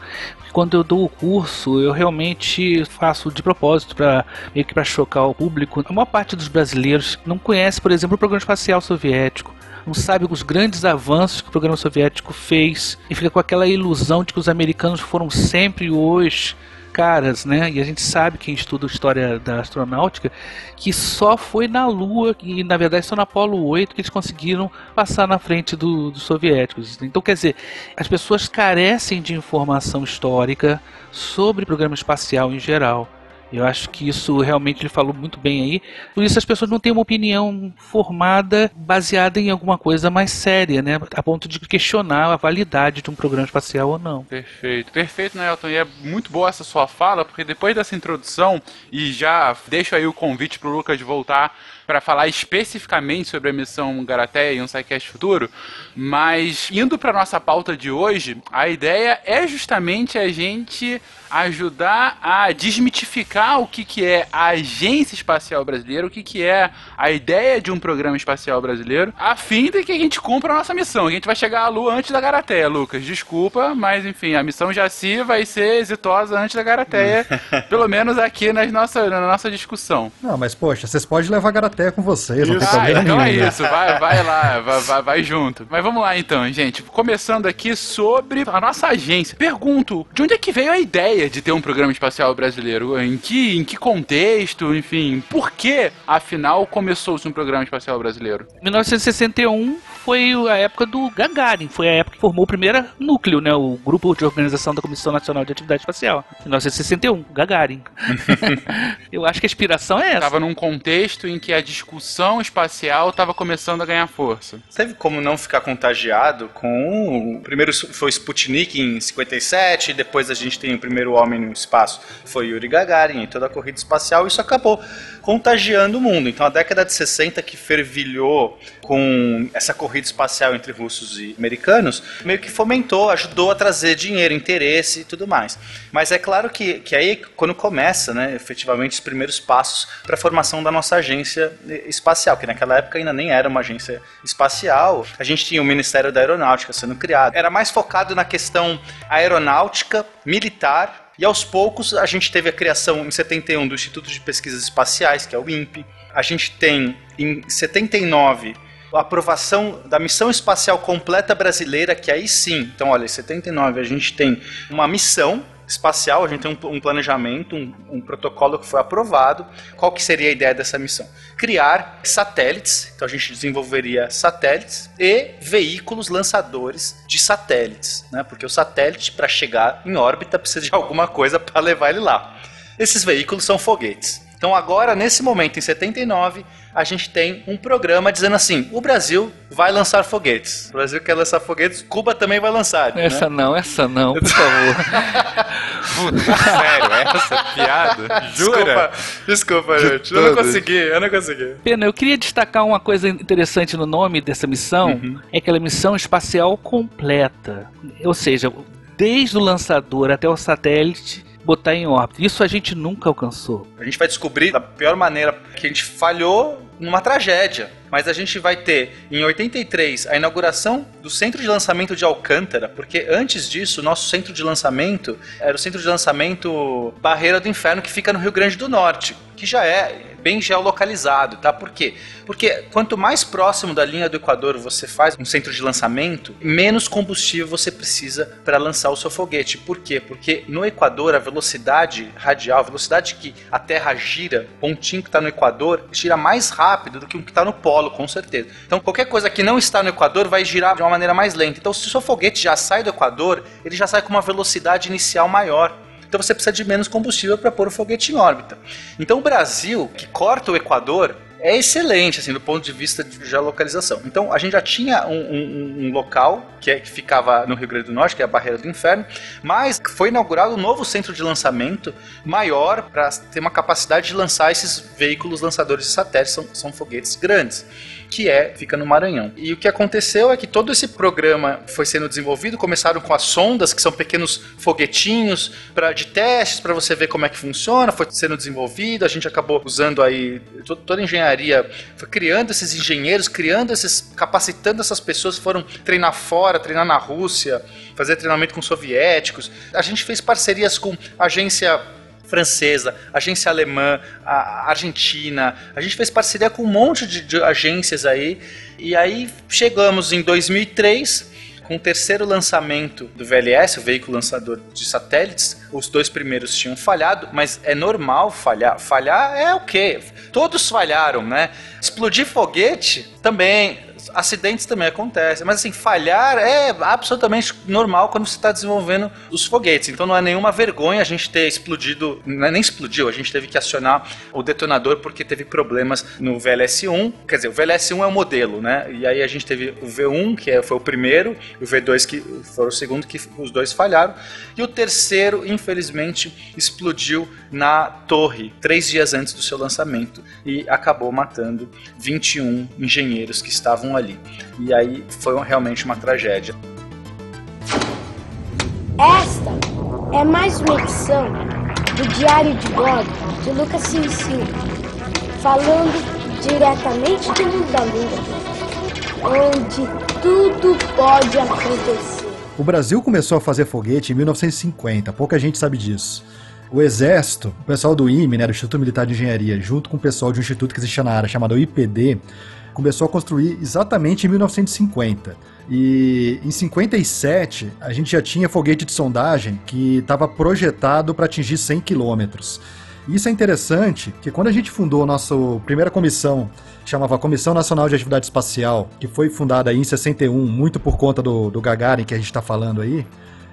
Quando eu dou o curso, eu realmente faço de propósito para meio que para chocar o público. A maior parte dos brasileiros não conhece, por exemplo, o programa espacial soviético. Não sabe os grandes avanços que o programa soviético fez e fica com aquela ilusão de que os americanos foram sempre os caras, né? E a gente sabe, quem estuda a história da astronáutica, que só foi na Lua, e na verdade só na Apolo 8 que eles conseguiram passar na frente do- dos soviéticos. Então, quer dizer, as pessoas carecem de informação histórica sobre o programa espacial em geral. Eu acho que isso realmente ele falou muito bem aí. Por isso as pessoas não têm uma opinião formada baseada em alguma coisa mais séria, né? A ponto de questionar a validade de um programa espacial ou não. Perfeito, perfeito, Nelton. E é muito boa essa sua fala, porque depois dessa introdução, e já deixo aí o convite pro Lucas voltar para falar especificamente sobre a missão Garateia e um SciCast futuro, mas indo para nossa pauta de hoje, a ideia é justamente a gente ajudar a desmitificar o que, que é a Agência Espacial Brasileira, o que, que é a ideia de um programa espacial brasileiro, a fim de que a gente cumpra a nossa missão. A gente vai chegar à Lua antes da Garateia, Lucas. Desculpa, mas enfim, a missão Jaci vai ser exitosa antes da Garateia, [laughs] pelo menos aqui nas nossa, na nossa discussão. Não, mas poxa, vocês podem levar a Garateia com vocês, não tem Ah, problema então nenhum. é isso, vai, vai lá, vai, vai, vai junto. Mas vamos lá então, gente. Começando aqui sobre a nossa agência. Pergunto, de onde é que veio a ideia de ter um programa espacial brasileiro? Em que, em que contexto, enfim, por que, afinal, começou-se um programa espacial brasileiro? 1961 foi a época do Gagarin, foi a época que formou o primeiro núcleo, né, o grupo de organização da Comissão Nacional de Atividade Espacial. 1961, Gagarin. [laughs] Eu acho que a inspiração é essa. Tava num contexto em que a discussão espacial estava começando a ganhar força. Teve como não ficar contagiado com. O primeiro foi Sputnik em 57, depois a gente tem o primeiro homem no espaço, foi Yuri Gagarin, e toda a corrida espacial, isso acabou contagiando o mundo. Então a década de 60 que fervilhou com essa corrida espacial entre russos e americanos, meio que fomentou, ajudou a trazer dinheiro, interesse e tudo mais. Mas é claro que, que aí quando começa, né, efetivamente os primeiros passos para a formação da nossa agência espacial, que naquela época ainda nem era uma agência espacial, a gente tinha o Ministério da Aeronáutica sendo criado. Era mais focado na questão aeronáutica, militar, e aos poucos a gente teve a criação em 71 do Instituto de Pesquisas Espaciais, que é o INPE. A gente tem em 79 a aprovação da missão espacial completa brasileira, que aí sim, então olha, em 79 a gente tem uma missão espacial, a gente tem um, um planejamento, um, um, protocolo que foi aprovado. Qual que seria a ideia dessa missão? Criar satélites, então a gente desenvolveria satélites e veículos lançadores de satélites, né? Porque o satélite para chegar em órbita precisa de alguma coisa para levar ele lá. Esses veículos são foguetes. Então agora nesse momento em 79 a gente tem um programa dizendo assim: o Brasil vai lançar foguetes. O Brasil quer lançar foguetes, Cuba também vai lançar. Essa né? não, essa não, por favor. [laughs] Puta, sério, essa piada? Jura? Desculpa, desculpa gente. Eu não consegui, eu não consegui. Pena, eu queria destacar uma coisa interessante no nome dessa missão: uhum. é aquela missão espacial completa. Ou seja, desde o lançador até o satélite botar em órbita. Isso a gente nunca alcançou. A gente vai descobrir da pior maneira que a gente falhou numa tragédia. Mas a gente vai ter em 83 a inauguração do centro de lançamento de Alcântara, porque antes disso, o nosso centro de lançamento era o centro de lançamento Barreira do Inferno, que fica no Rio Grande do Norte, que já é bem geolocalizado, tá? Por quê? Porque quanto mais próximo da linha do Equador você faz um centro de lançamento, menos combustível você precisa para lançar o seu foguete. Por quê? Porque no Equador a velocidade radial, a velocidade que a Terra gira, o pontinho que está no Equador, gira mais rápido do que o que está no polo, com certeza. Então qualquer coisa que não está no Equador vai girar de uma maneira mais lenta. Então se o seu foguete já sai do Equador, ele já sai com uma velocidade inicial maior. Então você precisa de menos combustível para pôr o foguete em órbita. Então o Brasil, que corta o Equador, é excelente, assim, do ponto de vista de geolocalização. Então, a gente já tinha um, um, um local que, é, que, ficava no Rio Grande do Norte, que é a Barreira do Inferno, mas foi inaugurado um novo centro de lançamento maior para ter uma capacidade de lançar esses veículos lançadores de satélites, são, são foguetes grandes que é fica no Maranhão. E o que aconteceu é que todo esse programa foi sendo desenvolvido, começaram com as sondas, que são pequenos foguetinhos pra, de testes para você ver como é que funciona, foi sendo desenvolvido, a gente acabou usando aí toda, a engenharia, foi criando esses engenheiros, criando esses, capacitando essas pessoas foram treinar fora, treinar na Rússia, fazer treinamento com soviéticos. A gente fez parcerias com agência francesa, agência alemã, a Argentina. A gente fez parceria com um monte de, de, agências aí. E aí chegamos em 2003 com o terceiro lançamento do VLS, o veículo lançador de satélites. Os dois primeiros tinham falhado, mas é normal falhar. Falhar é o quê? Todos falharam, né? Explodir foguete também acidentes também acontecem, mas assim, falhar é absolutamente normal quando você está desenvolvendo os foguetes. Então não é nenhuma vergonha a gente ter explodido, é nem explodiu, a gente teve que acionar o detonador porque teve problemas no VLS-1. Quer dizer, o VLS-1 é o modelo, né? E aí a gente teve o V1, que foi o primeiro, e o V2, que foi o segundo, que os dois falharam. E o terceiro, infelizmente, explodiu na torre, três dias antes do seu lançamento, e acabou matando 21 engenheiros que estavam ali. E aí foi realmente uma tragédia. Esta é mais uma edição do Diário de Bordo de Lucas Sincinho, falando diretamente do mundo da lua, onde tudo pode acontecer. O Brasil começou a fazer foguete em 1950, pouca gente sabe disso. O Exército, o pessoal do IME, né, do Instituto Militar de Engenharia, junto com o pessoal de um instituto que existia na área chamado IPD, começou a construir exatamente em 1950. E em 57, a gente já tinha foguete de sondagem que estava projetado para atingir 100 quilômetros. Isso é interessante, que quando a gente fundou a nossa primeira comissão, que chamava Comissão Nacional de Atividade Espacial, que foi fundada em 61, muito por conta do, do Gagarin que a gente está falando aí,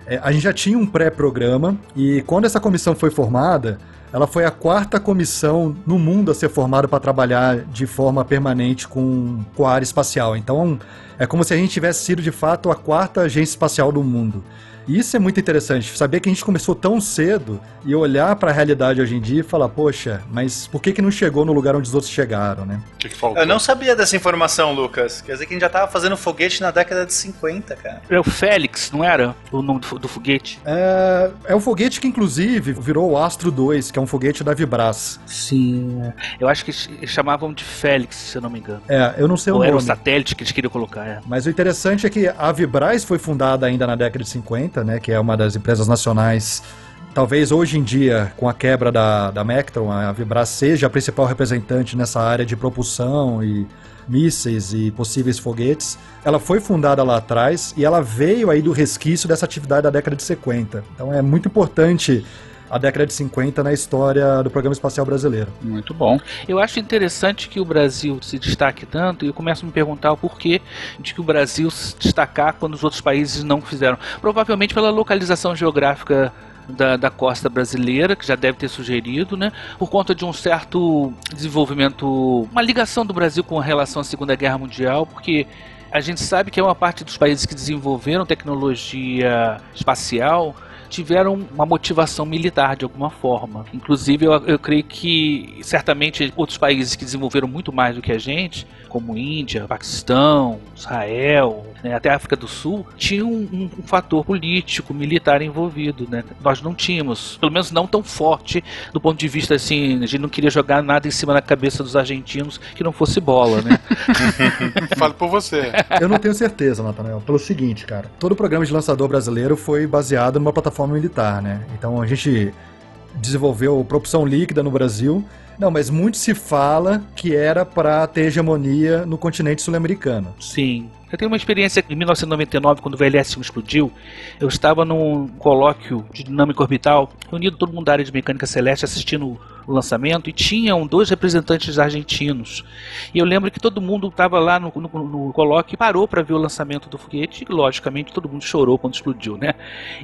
é, a gente já tinha um pré-programa e quando essa comissão foi formada, ela foi a quarta comissão no mundo a ser formada para trabalhar de forma permanente com, com a área espacial. Então, é como se a gente tivesse sido de fato a quarta agência espacial do mundo. E isso é muito interessante, saber que a gente começou tão cedo e olhar para a realidade hoje em dia e falar, poxa, mas por que, que não chegou no lugar onde os outros chegaram, né? O que, que faltou? Eu não sabia dessa informação, Lucas. Quer dizer que a gente já tava fazendo foguete na década de 50, cara. É o Félix, não era? O nome do, do foguete? É, é um foguete que, inclusive, virou o Astro 2, que é um foguete da Vibras. Sim. Eu acho que eles chamavam de Félix, se eu não me engano. É, eu não sei Ou o era o nome. satélite que eles queriam colocar, é. Mas o interessante é que a Vibraz foi fundada ainda na década de 50, né, que é uma das empresas nacionais. Talvez hoje em dia, com a quebra da, da Mectron, a Vibraz seja a principal representante nessa área de propulsão e mísseis e possíveis foguetes. Ela foi fundada lá atrás e ela veio aí do resquício dessa atividade da década de 50. Então é muito importante a década de 50 na história do programa espacial brasileiro. Muito bom. Eu acho interessante que o Brasil se destaque tanto e eu começo a me perguntar o porquê de que o Brasil se destacar quando os outros países não fizeram. Provavelmente pela localização geográfica da, da costa brasileira, que já deve ter sugerido, né? Por conta de um certo desenvolvimento, uma ligação do Brasil com relação à Segunda Guerra Mundial, porque a gente sabe que é uma parte dos países que desenvolveram tecnologia espacial tiveram uma motivação militar de alguma forma. Inclusive, eu, eu creio que certamente outros países que desenvolveram muito mais do que a gente, como Índia, Paquistão, Israel, né, até a África do Sul, tinham um, um, fator político, militar envolvido. Né? Nós não tínhamos, pelo menos não tão forte do ponto de vista assim, a gente não queria jogar nada em cima da cabeça dos argentinos que não fosse bola, né? [laughs] Fale por você. Eu não tenho certeza, Nathanael, pelo seguinte, cara. Todo o programa de lançador brasileiro foi baseado numa plataforma militar, né? Então a gente desenvolveu propulsão líquida no Brasil. Não, mas muito se fala que era para ter hegemonia no continente sul-americano. Sim. Eu tenho uma experiência em 1999, quando o VLS-1 explodiu. Eu estava num colóquio de dinâmica orbital, reunido todo mundo da área de mecânica celeste assistindo o lançamento, e tinham dois representantes argentinos. E eu lembro que todo mundo estava lá no, no, no colóquio e parou para ver o lançamento do foguete, e logicamente todo mundo chorou quando explodiu, né?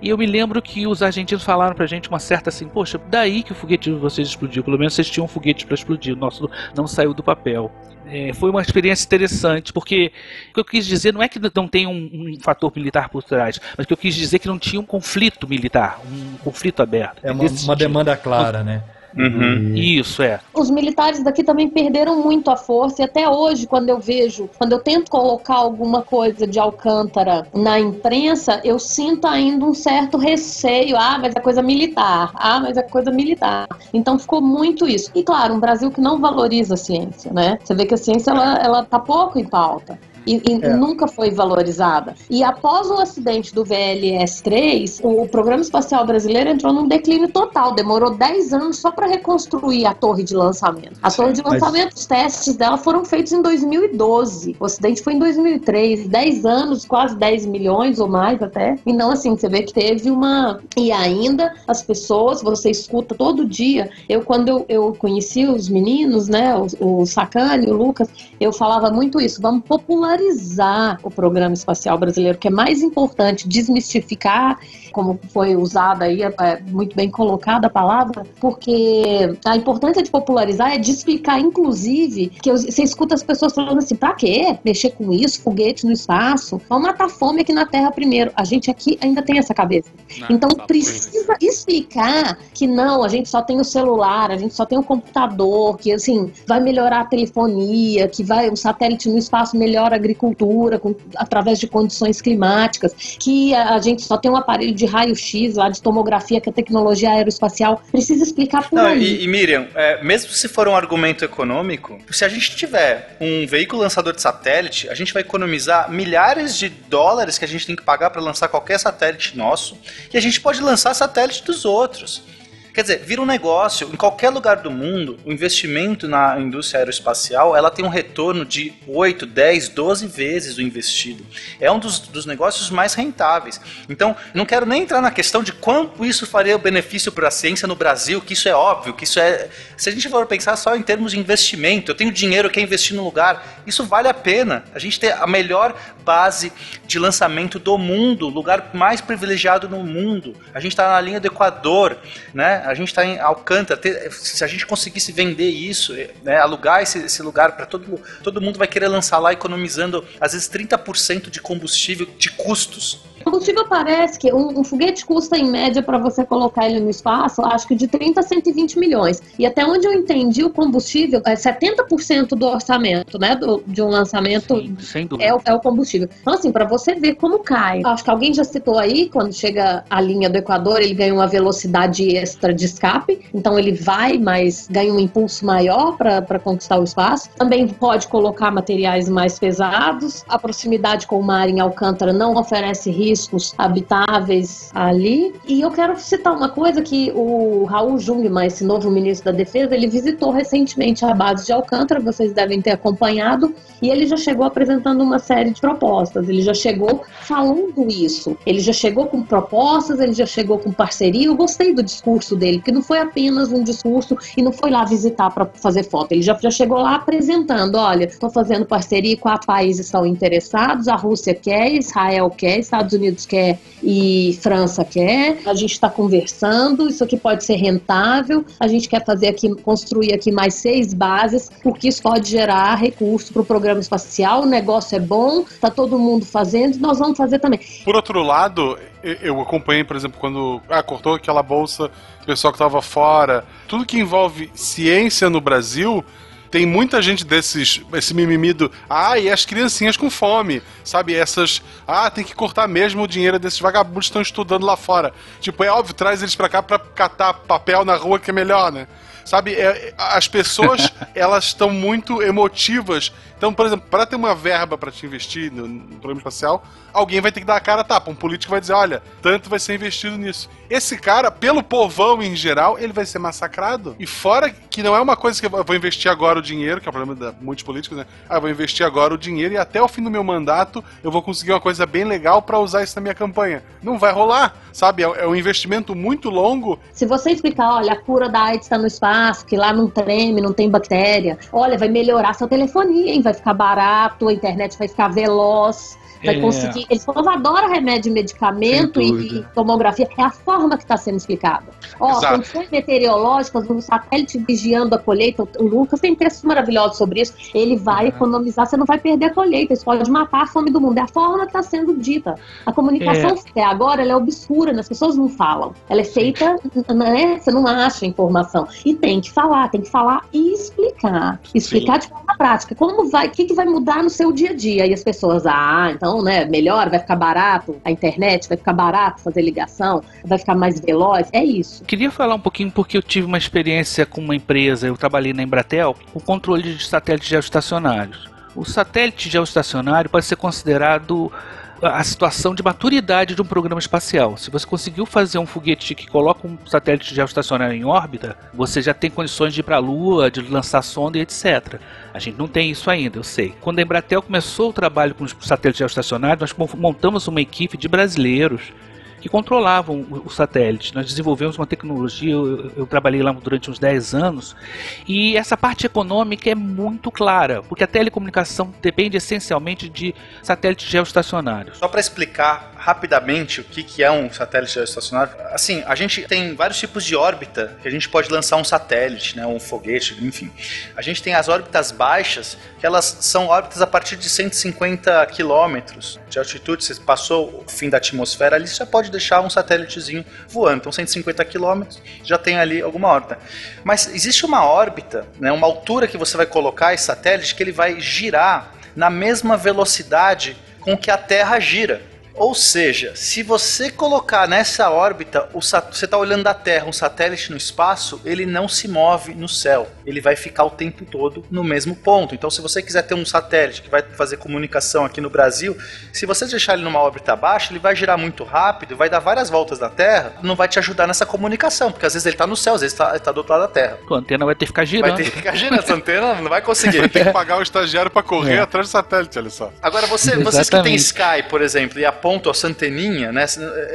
E eu me lembro que os argentinos falaram pra gente uma certa assim: Poxa, daí que o foguete de vocês explodiu, pelo menos vocês tinham um foguete para explodir, o nosso não saiu do papel. É, foi uma experiência interessante, porque o que eu quis dizer não é que não tem um, um, fator militar por trás, mas que eu quis dizer que não tinha um conflito militar, um conflito aberto. É uma, uma demanda clara, né? Uhum. Isso, é. Os militares daqui também perderam muito a força e até hoje, quando eu vejo, quando eu tento colocar alguma coisa de Alcântara na imprensa, eu sinto ainda um certo receio. Ah, mas é coisa militar. Ah, mas é coisa militar. Então ficou muito isso. E claro, um Brasil que não valoriza a ciência, né? Você vê que a ciência, ela, ela tá pouco em pauta e, e é. nunca foi valorizada. E após o acidente do VLS-3, o, o, Programa Espacial Brasileiro entrou num declínio total. Demorou 10 anos só para reconstruir a torre de lançamento. A torre de lançamento, Mas... os testes dela foram feitos em 2012. O acidente foi em 2003. 10 anos, quase 10 milhões ou mais até. Então, assim, você vê que teve uma. E ainda as pessoas, você escuta todo dia. Eu, quando eu, eu conheci os meninos, né, o, o Sacani, o Lucas, eu falava muito isso. Vamos popularizar o programa espacial brasileiro, que é mais importante desmistificar, como foi usada aí, é muito bem colocada a palavra, porque a importância de popularizar é de explicar, inclusive, que você escuta as pessoas falando assim, pra quê? Mexer com isso, foguete no espaço? Vamos matar fome aqui na Terra primeiro. A gente aqui ainda tem essa cabeça. Não, então precisa explicar que não, a gente só tem o celular, a gente só tem o computador, que assim, vai melhorar a telefonia, que vai o satélite no espaço melhora a agricultura com, através de condições climáticas, que a, a gente só tem um aparelho de raio-x, lá de tomografia, que a tecnologia aeroespacial precisa explicar por Não, aí. e, e Miriam, é, mesmo se for um argumento econômico, se a gente tiver um veículo lançador de satélite, a gente vai economizar milhares de dólares que a gente tem que pagar para lançar qualquer satélite nosso, e a gente pode lançar satélite dos outros. Quer dizer, vira um negócio. Em qualquer lugar do mundo, o investimento na indústria aeroespacial ela tem um retorno de 8, 10, 12 vezes o investido. É um dos, dos negócios mais rentáveis. Então, não quero nem entrar na questão de quanto isso faria benefício para a ciência no Brasil, que isso é óbvio, que isso é. Se a gente for pensar só em termos de investimento, eu tenho dinheiro, eu quero investir no lugar, isso vale a pena. A gente tem a melhor base de lançamento do mundo, lugar mais privilegiado no mundo. A gente está na linha do Equador, né? A gente está em Alcântara. Ter- se a gente conseguisse vender isso, né? alugar esse, esse lugar para todo todo mundo vai querer lançar lá, economizando às vezes 30% de combustível de custos. O combustível parece que um, um foguete custa, em média, para você colocar ele no espaço, acho que de 30 a 120 milhões. E até onde eu entendi, o combustível é 70% do orçamento, né? do- de um lançamento Sim, é o, é o combustível. Então, assim, para você ver como cai. Acho que alguém já citou aí, quando chega a linha do Equador, ele ganha uma velocidade extra de escape. Então, ele vai, mas ganha um impulso maior para conquistar o espaço. Também pode colocar materiais mais pesados. A proximidade com o mar em Alcântara não oferece riscos habitáveis ali. E eu quero citar uma coisa que o Raul Jungmann, esse novo ministro da Defesa, ele visitou recentemente a base de Alcântara, vocês devem ter acompanhado, e ele já chegou apresentando uma série de propostas. Ele já chegou falando isso. Ele já chegou com propostas, ele já chegou com parceria. Eu gostei do discurso dele, porque não foi apenas um discurso e não foi lá visitar para fazer foto. Ele já, já chegou lá apresentando: olha, estou fazendo parceria, quatro países estão interessados, a Rússia quer, Israel quer, Estados Unidos quer e França quer. A gente está conversando, isso aqui pode ser rentável. A gente quer fazer aqui, construir aqui mais seis bases, porque isso pode gerar recurso para o programa espacial. O negócio é bom, tá todo mundo fazendo, nós vamos fazer também. Por outro lado, eu- eu acompanhei, por exemplo, quando ah, cortou aquela bolsa, o pessoal que estava fora. Tudo que envolve ciência no Brasil. Tem muita gente desses, esse mimimi do, ah, e as criancinhas com fome, sabe? Essas, ah, tem que cortar mesmo o dinheiro desses vagabundos que estão estudando lá fora. Tipo, é óbvio, traz eles pra cá pra catar papel na rua que é melhor, né? Sabe, é- as pessoas, [laughs] elas estão muito emotivas. Então, por exemplo, para ter uma verba para te investir no, no programa espacial, alguém vai ter que dar a cara a tapa. Um político vai dizer, olha, tanto vai ser investido nisso. Esse cara, pelo povão em geral, ele vai ser massacrado. E fora que não é uma coisa que eu vou investir agora o dinheiro, que é o problema da muitos políticos, né? Ah, vou investir agora o dinheiro e até o fim do meu mandato eu vou conseguir uma coisa bem legal para usar isso na minha campanha. Não vai rolar, sabe? É, é um investimento muito longo Se você explicar, olha, a cura da AIDS está no espaço, que lá não treme, não tem bactéria, olha, vai melhorar sua telefonia, hein? Vai ficar barato, a internet vai ficar veloz. Vai É. conseguir. Eles povo adora remédio medicamento e, e tomografia. É a forma que está sendo explicada. Ó, Exato. condições meteorológicas, um satélite vigiando a colheita. O Lucas tem textos maravilhosos sobre isso. Ele vai economizar, você não vai perder a colheita. Isso pode matar a fome do mundo. É a forma que está sendo dita. A comunicação até agora é obscura, né? as pessoas não falam. Ela é feita, né? Você não acha informação. E tem que falar, tem que falar e explicar. Explicar de forma prática. Como vai, o que, que vai mudar no seu dia a dia? E as pessoas, ah, então, né, melhor, vai ficar barato a internet, vai ficar barato fazer ligação, vai ficar mais veloz. É isso. Queria falar um pouquinho porque eu tive uma experiência com uma empresa, eu trabalhei na Embratel, com controle de satélites geoestacionários. O satélite geoestacionário pode ser considerado a situação de maturidade de um programa espacial. Se você conseguiu fazer um foguete que coloca um satélite geoestacionário em órbita, você já tem condições de ir para a Lua, de lançar sonda e etc. A gente não tem isso ainda, eu sei. Quando a Embratel começou o trabalho com os satélites geoestacionários, nós montamos uma equipe de brasileiros que controlavam o, o satélite. Nós desenvolvemos uma tecnologia, eu, eu, trabalhei lá durante uns 10 anos, e essa parte econômica é muito clara, porque a telecomunicação depende essencialmente de satélites geoestacionários. Só para explicar rapidamente o que, que é um satélite geoestacionário, assim, a gente tem vários tipos de órbita que a gente pode lançar um satélite, né, um foguete, enfim. A gente tem as órbitas baixas, que elas são órbitas a partir de 150 quilômetros de altitude, você passou o fim da atmosfera ali, você já pode deixar um satélitezinho voando. Então, 150 quilômetros já tem ali alguma órbita. Mas existe uma órbita, né, uma altura que você vai colocar esse satélite que ele vai girar na mesma velocidade com que a Terra gira. Ou seja, se você colocar nessa órbita, o você está olhando da Terra, um satélite no espaço, ele não se move no céu. Ele vai ficar o tempo todo no mesmo ponto. Então, se você quiser ter um satélite que vai fazer comunicação aqui no Brasil, se você deixar ele numa órbita baixa, ele vai girar muito rápido, vai dar várias voltas na Terra, não vai te ajudar nessa comunicação, porque às vezes ele está no céu, às vezes está tá do outro lado da Terra. A antena vai ter que ficar girando. Vai ter que ficar girando, essa antena não vai conseguir. Tem que [laughs] pagar o estagiário para correr é. atrás do satélite, olha só. Agora, você, vocês que têm Sky, por exemplo, e apontam a sua anteninha, né?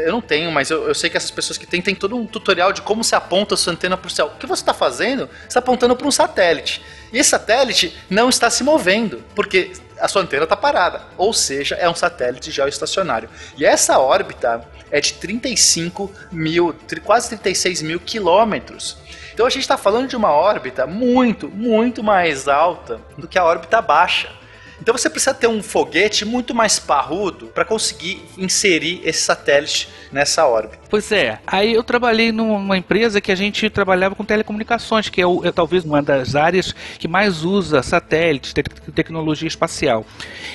Eu não tenho, mas eu, eu sei que essas pessoas que têm, tem todo um tutorial de como se aponta a sua antena para o céu. O que você está fazendo? Você está apontando para um satélite. E esse satélite não está se movendo, porque a sua antena está parada. Ou seja, é um satélite geoestacionário. E essa órbita é de 35 mil, quase 36 mil quilômetros. Então a gente está falando de uma órbita muito, muito mais alta do que a órbita baixa. Então você precisa ter um foguete muito mais parrudo para conseguir inserir esse satélite nessa órbita. Pois é. Aí eu trabalhei numa empresa que a gente trabalhava com telecomunicações, que é, o, é talvez uma das áreas que mais usa satélites, te tecnologia espacial.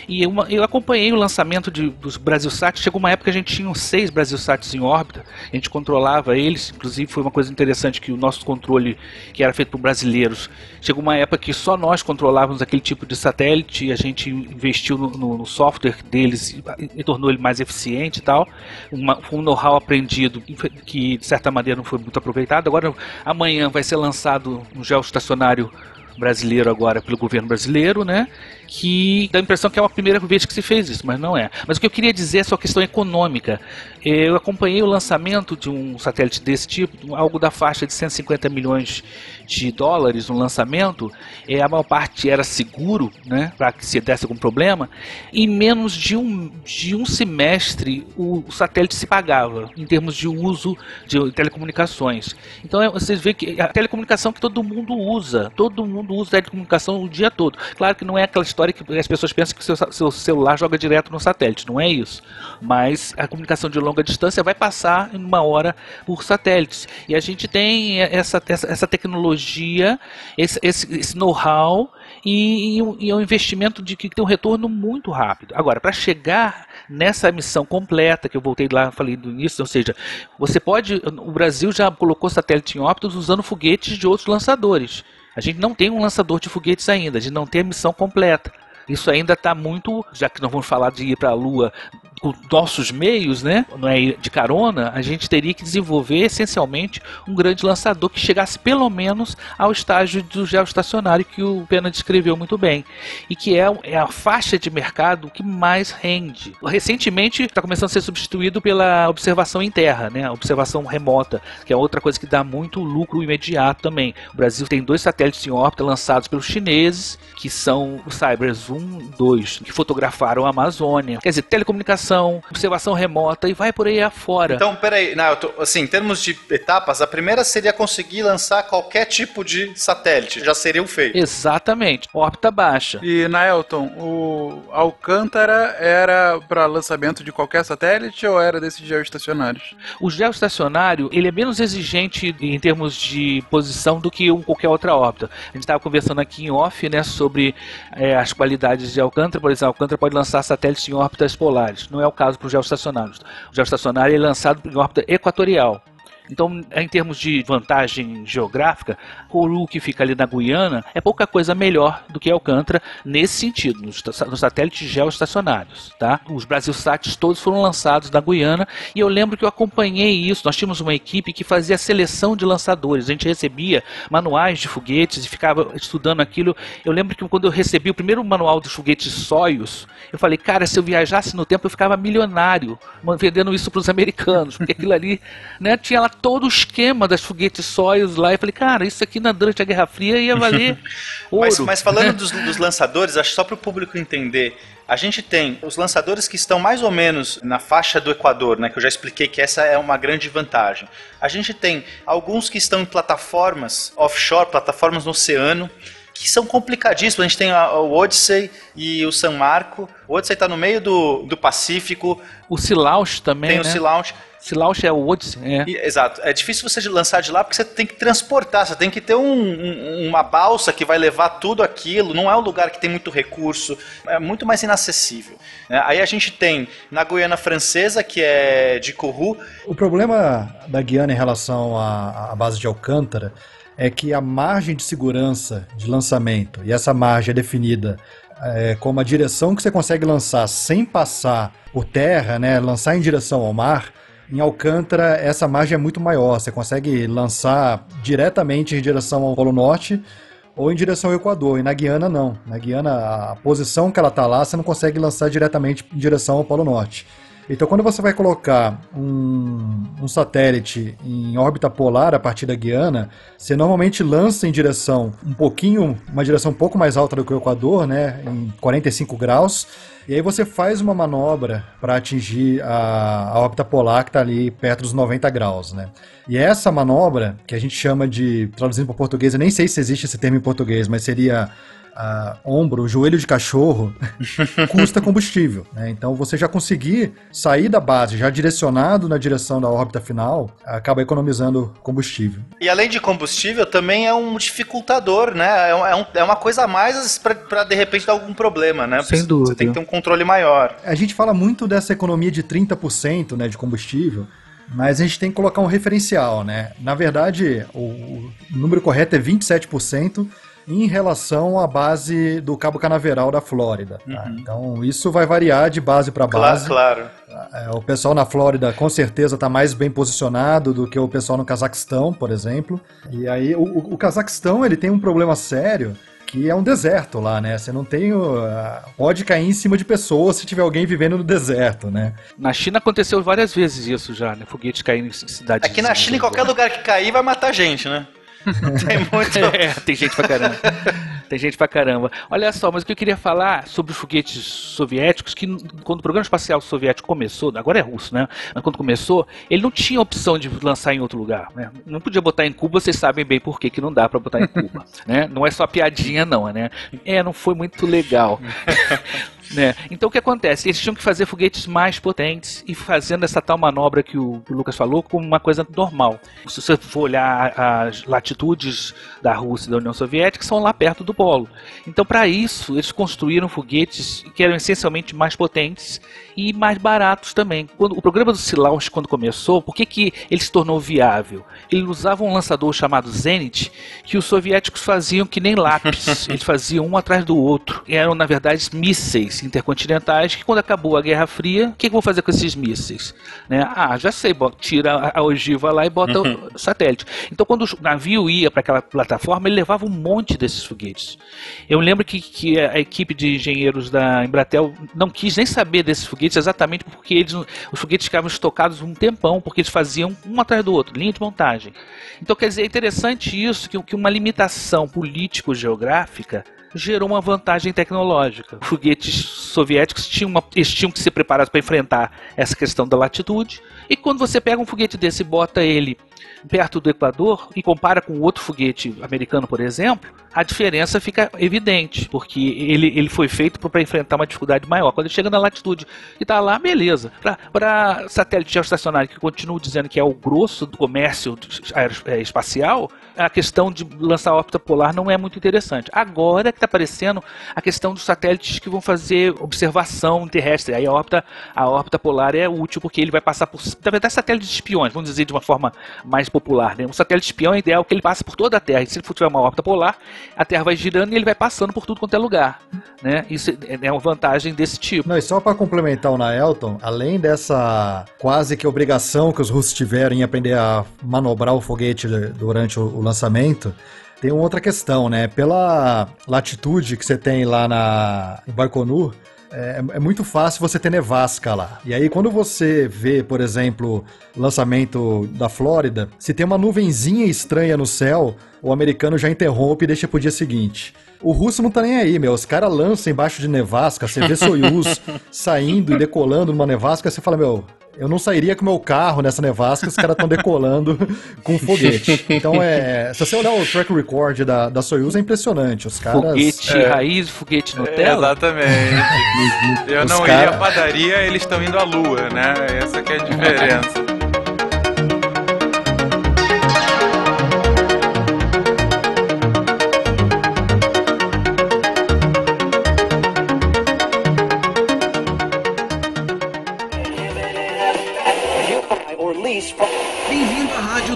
E eu, eu acompanhei o lançamento de, dos Brasilsat. Chegou uma época que a gente tinha seis Brasilsats em órbita. A gente controlava eles. Inclusive foi uma coisa interessante que o nosso controle, que era feito por brasileiros, chegou uma época que só nós controlávamos aquele tipo de satélite. E a gente investiu no, no, no software deles e, tornou ele mais eficiente e tal. Uma, um know-how aprendido que de certa maneira não foi muito aproveitado. Agora, amanhã vai ser lançado um geoestacionário brasileiro agora pelo governo brasileiro, né? Que dá a impressão que é a primeira vez que se fez isso, mas não é. Mas o que eu queria dizer é só a questão econômica. Eu acompanhei o lançamento de um satélite desse tipo, algo da faixa de 150 milhões de dólares no lançamento, é, a maior parte era seguro, né, para que se desse algum problema, em menos de um, de um semestre o, satélite se pagava, em termos de uso de telecomunicações. Então é, vocês veem que a telecomunicação que todo mundo usa, todo mundo usa telecomunicação o dia todo. Claro que não é aquela história que as pessoas pensam que o seu, seu celular joga direto no satélite, não é isso. Mas a comunicação de longa distância vai passar em uma hora por satélites. E a gente tem essa, essa, essa tecnologia esse, esse, esse know-how e, e, e, um investimento de que tem um retorno muito rápido. Agora, para chegar nessa missão completa que eu voltei lá, falei do início, ou seja, você pode, o Brasil já colocou satélite em órbita usando foguetes de outros lançadores. A gente não tem um lançador de foguetes ainda, a gente não tem a missão completa. Isso ainda está muito, já que nós vamos falar de ir para a Lua com nossos meios, né, não é de carona, a gente teria que desenvolver essencialmente um grande lançador que chegasse pelo menos ao estágio do geoestacionário que o Pena descreveu muito bem e que é, é a faixa de mercado que mais rende. Recentemente está começando a ser substituído pela observação em terra, né, observação remota, que é outra coisa que dá muito lucro imediato também. O Brasil tem dois satélites em órbita lançados pelos chineses, que são o Cybers 1, 2, que fotografaram a Amazônia. Quer dizer, telecomunicação observação, observação remota e vai por aí afora. Então, peraí, Nailton, assim, em termos de etapas, a primeira seria conseguir lançar qualquer tipo de satélite, já seria um feito. Exatamente, órbita baixa. E, Nailton, o Alcântara era para lançamento de qualquer satélite ou era desses geoestacionários? O geoestacionário, ele é menos exigente em termos de posição do que um, qualquer outra órbita. A gente estava conversando aqui em off, né, sobre é, as qualidades de Alcântara, por exemplo, Alcântara pode lançar satélites em órbitas polares. Não é o caso para os geoestacionários. O geoestacionário é lançado em órbita equatorial. Então, em termos de vantagem geográfica, Kourou, que fica ali na Guiana, é pouca coisa melhor do que Alcântara nesse sentido, nos, nos satélites geoestacionários. Tá? Os Brasilsats todos foram lançados na Guiana e eu lembro que eu acompanhei isso. Nós tínhamos uma equipe que fazia seleção de lançadores. A gente recebia manuais de foguetes e ficava estudando aquilo. Eu lembro que quando eu recebi o primeiro manual dos foguetes Soyuz, eu falei, cara, se eu viajasse no tempo eu ficava milionário vendendo isso para os americanos, [laughs] porque aquilo ali né, tinha lá todo o esquema das foguetes Soyuz lá. E falei, cara, isso aqui na, durante a Guerra Fria ia valer [laughs] ouro. Mas, mas falando [laughs] dos, dos lançadores, acho só para o público entender. A gente tem os lançadores que estão mais ou menos na faixa do Equador, né, que eu já expliquei que essa é uma grande vantagem. A gente tem alguns que estão em plataformas offshore, plataformas no oceano, que são complicadíssimos. A gente tem a, o Odyssey e o San Marco. O Odyssey está no meio do, do Pacífico. O Silaus também, Tem né? o Sea Launch. Silaus é o Odyssey, é. E- exato. É difícil você lançar de lá porque você tem que transportar, você tem que ter um- um- uma balsa que vai levar tudo aquilo. Não é um lugar que tem muito recurso, é muito mais inacessível. né? Aí a gente tem na Guiana Francesa, que é de Kourou, O problema da Guiana em relação à, à base de Alcântara é que a margem de segurança de lançamento, e essa margem é definida é, como a direção que você consegue lançar sem passar por terra, né, lançar em direção ao mar, em Alcântara essa margem é muito maior. Você consegue lançar diretamente em direção ao Polo Norte ou em direção ao Equador. E na Guiana não. Na Guiana a posição que ela está lá você não consegue lançar diretamente em direção ao Polo Norte. Então, quando você vai colocar um, um satélite em órbita polar a partir da Guiana, você normalmente lança em direção um pouquinho, uma direção um pouco mais alta do que o Equador, né, em 45 graus, e aí você faz uma manobra para atingir a, a órbita polar que está ali perto dos 90 graus, né? E essa manobra, que a gente chama de, traduzindo para português, eu nem sei se existe esse termo em português, mas seria ah, ombro, joelho de cachorro, [laughs] custa combustível. Né? Então, você já conseguir sair da base, já direcionado na direção da órbita final, acaba economizando combustível. E além de combustível, também é um dificultador, né? É, um- é um- é uma coisa a mais para de repente dar algum problema, né? Sem Você dúvida. tem que ter um controle maior. A gente fala muito dessa economia de 30% né, de combustível, mas a gente tem que colocar um referencial. Né? Na verdade, o, o número correto é 27% em relação à base do Cabo Canaveral da Flórida. tá? Então, isso vai variar de base para Claro, base. claro. É, o pessoal na Flórida com certeza está mais bem posicionado do que o pessoal no Cazaquistão, por exemplo. E aí o, o- Cazaquistão ele tem um problema sério que é um deserto lá, né? Você não tem o, pode cair em cima de pessoas se tiver alguém vivendo no deserto, né? Na China aconteceu várias vezes isso já, né? Foguete caindo em cidades. Aqui na China, em qualquer lugar que cair, vai matar gente, né? [laughs] Tem muito. [laughs] É, tem gente pra caramba. Tem gente pra caramba. Olha só, mas o que eu queria falar sobre os foguetes soviéticos, que quando o programa espacial soviético começou, agora é russo, né? Mas quando começou, ele não tinha opção de lançar em outro lugar, né? Não podia botar em Cuba, vocês sabem bem por que, que não dá pra botar em Cuba, [laughs] né? Não é só piadinha não, né? É, não foi muito legal. Né? Então o que acontece? Eles tinham que fazer foguetes mais potentes e fazendo essa tal manobra que o, que o Lucas falou como uma coisa normal. Se você for olhar as latitudes da Rússia e da União Soviética, são lá perto do polo. Então para isso eles construíram foguetes que eram essencialmente mais potentes e mais baratos também. Quando o programa do Silaus quando começou, por que, que ele se tornou viável? Ele usava um lançador chamado Zenit que os soviéticos faziam que nem lápis. [laughs] eles faziam um atrás do outro. E eram na verdade mísseis intercontinentais que quando acabou a Guerra Fria, o que, que vou fazer com esses mísseis? Né? Ah, já sei, bota- tira a- a ogiva lá e bota o satélite. Então quando o navio ia para aquela plataforma, ele levava um monte desses foguetes. Eu lembro que, que a equipe de engenheiros da Embratel não quis nem saber desses foguetes exatamente porque eles, os foguetes ficavam estocados um tempão, porque eles faziam um atrás do outro, linha de montagem. Então quer dizer, é interessante isso, que, que uma limitação político-geográfica gerou uma vantagem tecnológica. Foguetes soviéticos tinham, uma, eles tinham que ser preparados para enfrentar essa questão da latitude. E quando você pega um foguete desse e bota ele perto do Equador e compara com outro foguete americano, por exemplo, a diferença fica evidente, porque ele, ele foi feito para enfrentar uma dificuldade maior. Quando ele chega na latitude e está lá, beleza. Para satélite geoestacionário, que continuo dizendo que é o grosso do comércio aero- é, a questão de lançar órbita polar não é muito interessante. Agora que está aparecendo a questão dos satélites que vão fazer observação terrestre. Aí a órbita, a órbita polar é útil porque ele vai passar por. Verdade, satélites espiões, vamos dizer de uma forma mais popular. Né? Um satélite espião é ideal que ele passe por toda a Terra. E se ele tiver uma órbita polar, a Terra vai girando e ele vai passando por tudo quanto é lugar. Né? Isso é é uma vantagem desse tipo. Não, e só para complementar o Naelton, além dessa quase que obrigação que os russos tiveram em aprender a manobrar o foguete durante o, o lançamento, tem uma outra questão, né? Pela latitude que você tem lá na, em Baikonur, é, é muito fácil você ter nevasca lá. E aí, quando você vê, por exemplo, lançamento da Flórida, se tem uma nuvenzinha estranha no céu, o americano já interrompe e deixa pro dia seguinte. O russo não tá nem aí, meu. Os caras lançam embaixo de nevasca, você vê [laughs] Soyuz saindo e decolando numa nevasca, você fala, meu, Eu não sairia com meu carro nessa nevasca, os caras estão decolando [laughs] com foguete. Então é. [laughs] Se você olhar o track record da, da Soyuz, é impressionante. Os caras. Foguete é, raiz, foguete É, Nutella. exatamente. [laughs] Eu Os não cara- iria à padaria, eles estão indo à lua, né? Essa que é a diferença.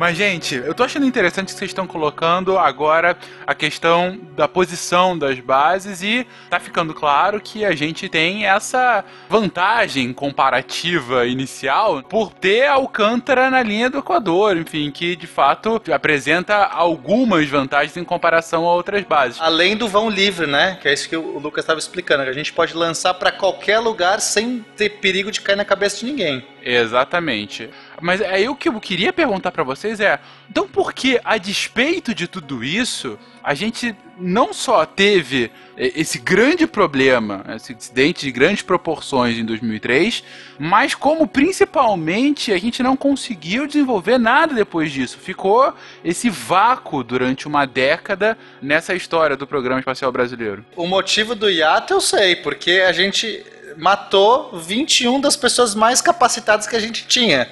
Mas, gente, eu tô achando interessante que vocês estão colocando agora a questão da posição das bases e tá ficando claro que a gente tem essa vantagem comparativa inicial por ter Alcântara na linha do Equador, enfim, que de fato apresenta algumas vantagens em comparação a outras bases. Além do vão livre, né? Que é isso que o Lucas estava explicando, que a gente pode lançar para qualquer lugar sem ter perigo de cair na cabeça de ninguém. Exatamente. Mas aí o que eu queria perguntar pra vocês é, então por que a despeito de tudo isso, a gente não só teve esse grande problema, esse incidente de grandes proporções em 2003, mas como principalmente a gente não conseguiu desenvolver nada depois disso. Ficou esse vácuo durante uma década nessa história do programa espacial brasileiro. O motivo do hiato eu sei, porque a gente matou 21 das pessoas mais capacitadas que a gente tinha.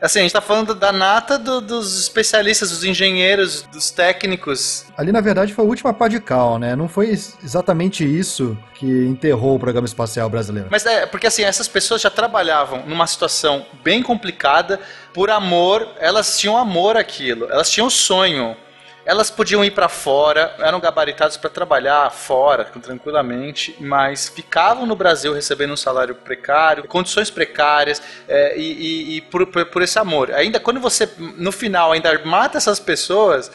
Assim, a gente tá falando da nata do- dos especialistas, dos engenheiros, dos técnicos. Ali, na verdade, foi a última pá de cal, né? Não foi ex- exatamente isso que enterrou o programa espacial brasileiro. Mas é porque assim, essas pessoas já trabalhavam numa situação bem complicada por amor, elas tinham amor àquilo, elas tinham sonho. Elas podiam ir para fora, eram gabaritadas para trabalhar fora tranquilamente, mas ficavam no Brasil recebendo um salário precário, condições precárias é, e, e- e por, por- por esse amor. Ainda quando você no final ainda mata essas pessoas,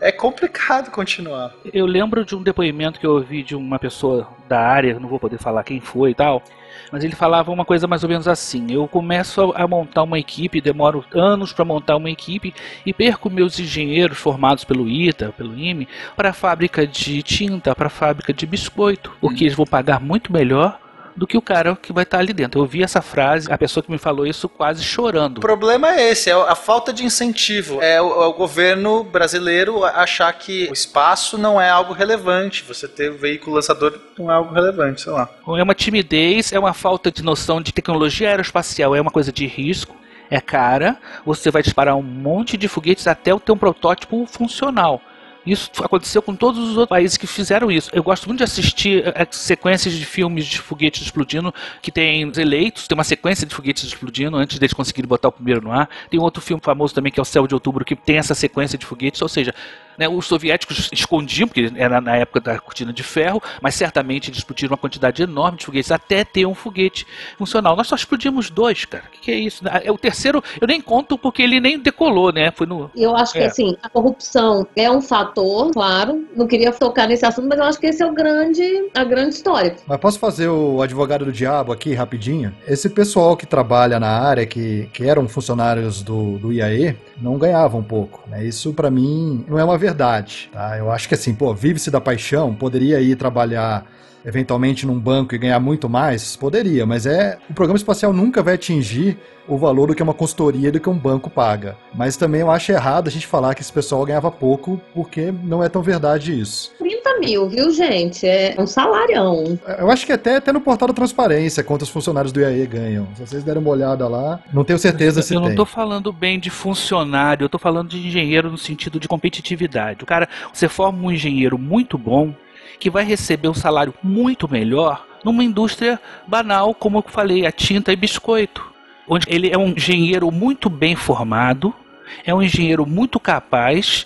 é complicado continuar. Eu lembro de um depoimento que eu ouvi de uma pessoa da área, não vou poder falar quem foi e tal, mas ele falava uma coisa mais ou menos assim: eu começo a montar uma equipe, demoro anos para montar uma equipe e perco meus engenheiros formados pelo ITA, pelo IME, para a fábrica de tinta, para a fábrica de biscoito, porque eles vão pagar muito melhor do que o cara que vai estar ali dentro. Eu ouvi essa frase, a pessoa que me falou isso quase chorando. O problema é esse, é a falta de incentivo. É o, é o governo brasileiro achar que o espaço não é algo relevante. Você ter o veículo lançador não é algo relevante, sei lá. É uma timidez, é uma falta de noção de tecnologia aeroespacial, é uma coisa de risco, é cara. Você vai disparar um monte de foguetes até ter um protótipo funcional. Isso aconteceu com todos os outros países que fizeram isso. Eu gosto muito de assistir eh, sequências de filmes de foguetes explodindo, que tem os eleitos, tem uma sequência de foguetes explodindo antes deles conseguirem botar o primeiro no ar. Tem outro filme famoso também que é o Céu de Outubro, que tem essa sequência de foguetes, ou seja, né, os soviéticos escondiam, porque era na época da cortina de ferro, mas certamente eles explodiram uma quantidade enorme de foguetes até ter um foguete funcional. Nós só explodimos dois, cara. O que, que é isso? Ah, O terceiro eu nem conto porque ele nem decolou, né? Foi no. Eu acho que É. assim, a corrupção é um fator, claro. Não queria tocar nesse assunto, mas eu acho que esse é o grande, a grande história. Mas posso fazer o advogado do diabo aqui rapidinho? Esse pessoal que trabalha na área, que, que eram funcionários do, do IAE, não ganhavam pouco. Né? Isso pra mim não é uma verdade. Tá? Eu acho que assim, pô, vive-se da paixão, poderia ir trabalhar eventualmente num banco e ganhar muito mais? Poderia, mas é o programa espacial nunca vai atingir o valor do que uma consultoria do que um banco paga. Mas também eu acho errado a gente falar que esse pessoal ganhava pouco, porque não é tão verdade isso. 30 mil, viu, gente? É um salarião. Eu acho que até, até no portal da transparência, quantos funcionários do IAE ganham. Se vocês derem uma olhada lá, não tenho certeza se eu não tem. tô falando bem de funcionário, eu tô falando de engenheiro no sentido de competitividade. O cara, você forma um engenheiro muito bom que vai receber um salário muito melhor numa indústria banal, como eu falei, a tinta e biscoito, onde ele é um engenheiro muito bem formado, é um engenheiro muito capaz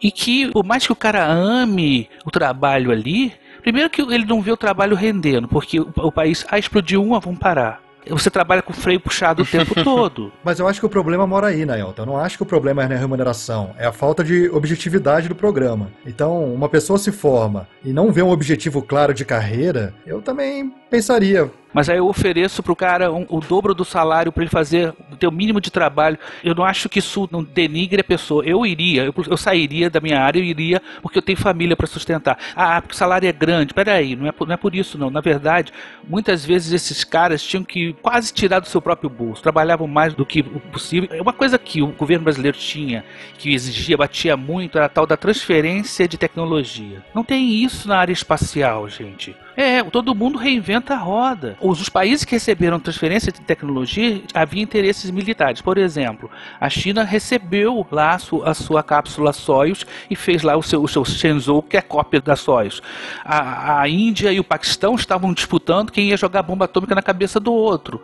E que, por mais que o cara ame o trabalho ali, primeiro que ele não vê o trabalho rendendo, porque o, país, ah, explodiu uma, vamos parar. Você trabalha com freio puxado o tempo [laughs] todo. Mas eu acho que o problema mora aí, Naelton. Eu não acho que o problema é na remuneração. É a falta de objetividade do programa. Então, uma pessoa se forma e não vê um objetivo claro de carreira, eu também pensaria, mas aí eu ofereço pro cara um, o dobro do salário para ele fazer o mínimo de trabalho. Eu não acho que isso não denigre a pessoa. Eu iria, eu, eu sairia da minha área, eu iria porque eu tenho família para sustentar. Ah, porque o salário é grande. Peraí, não é, por, não é por isso não. Na verdade, muitas vezes esses caras tinham que quase tirar do seu próprio bolso. Trabalhavam mais do que o possível. É uma coisa que o governo brasileiro tinha, que exigia, batia muito, era a tal da transferência de tecnologia. Não tem isso na área espacial, gente. É, todo mundo reinventa a roda. Os, países que receberam transferência de tecnologia havia interesses militares. Por exemplo, a China recebeu lá a sua, a sua cápsula Soyuz e fez lá o seu, o seu Shenzhou, que é cópia da Soyuz. A, a Índia e o Paquistão estavam disputando quem ia jogar bomba atômica na cabeça do outro.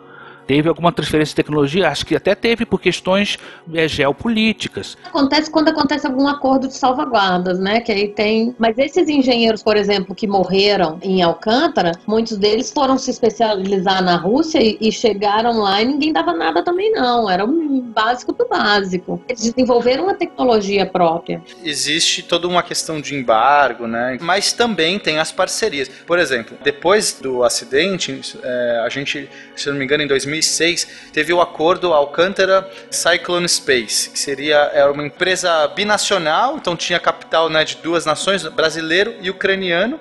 Teve alguma transferência de tecnologia? Acho que até teve por questões é, geopolíticas. Acontece quando acontece algum acordo de salvaguardas, né? Que aí tem. Mas esses engenheiros, por exemplo, que morreram em Alcântara, muitos deles foram se especializar na Rússia e, e chegaram lá e ninguém dava nada também, não. Era um básico do básico. Eles desenvolveram uma tecnologia própria. Existe toda uma questão de embargo, né? Mas também tem as parcerias. Por exemplo, depois do acidente, é, a gente, se não me engano, em 2000 2006, teve o acordo Alcântara Cyclone Space, que seria era uma empresa binacional, então tinha capital né, de duas nações, brasileiro e ucraniano,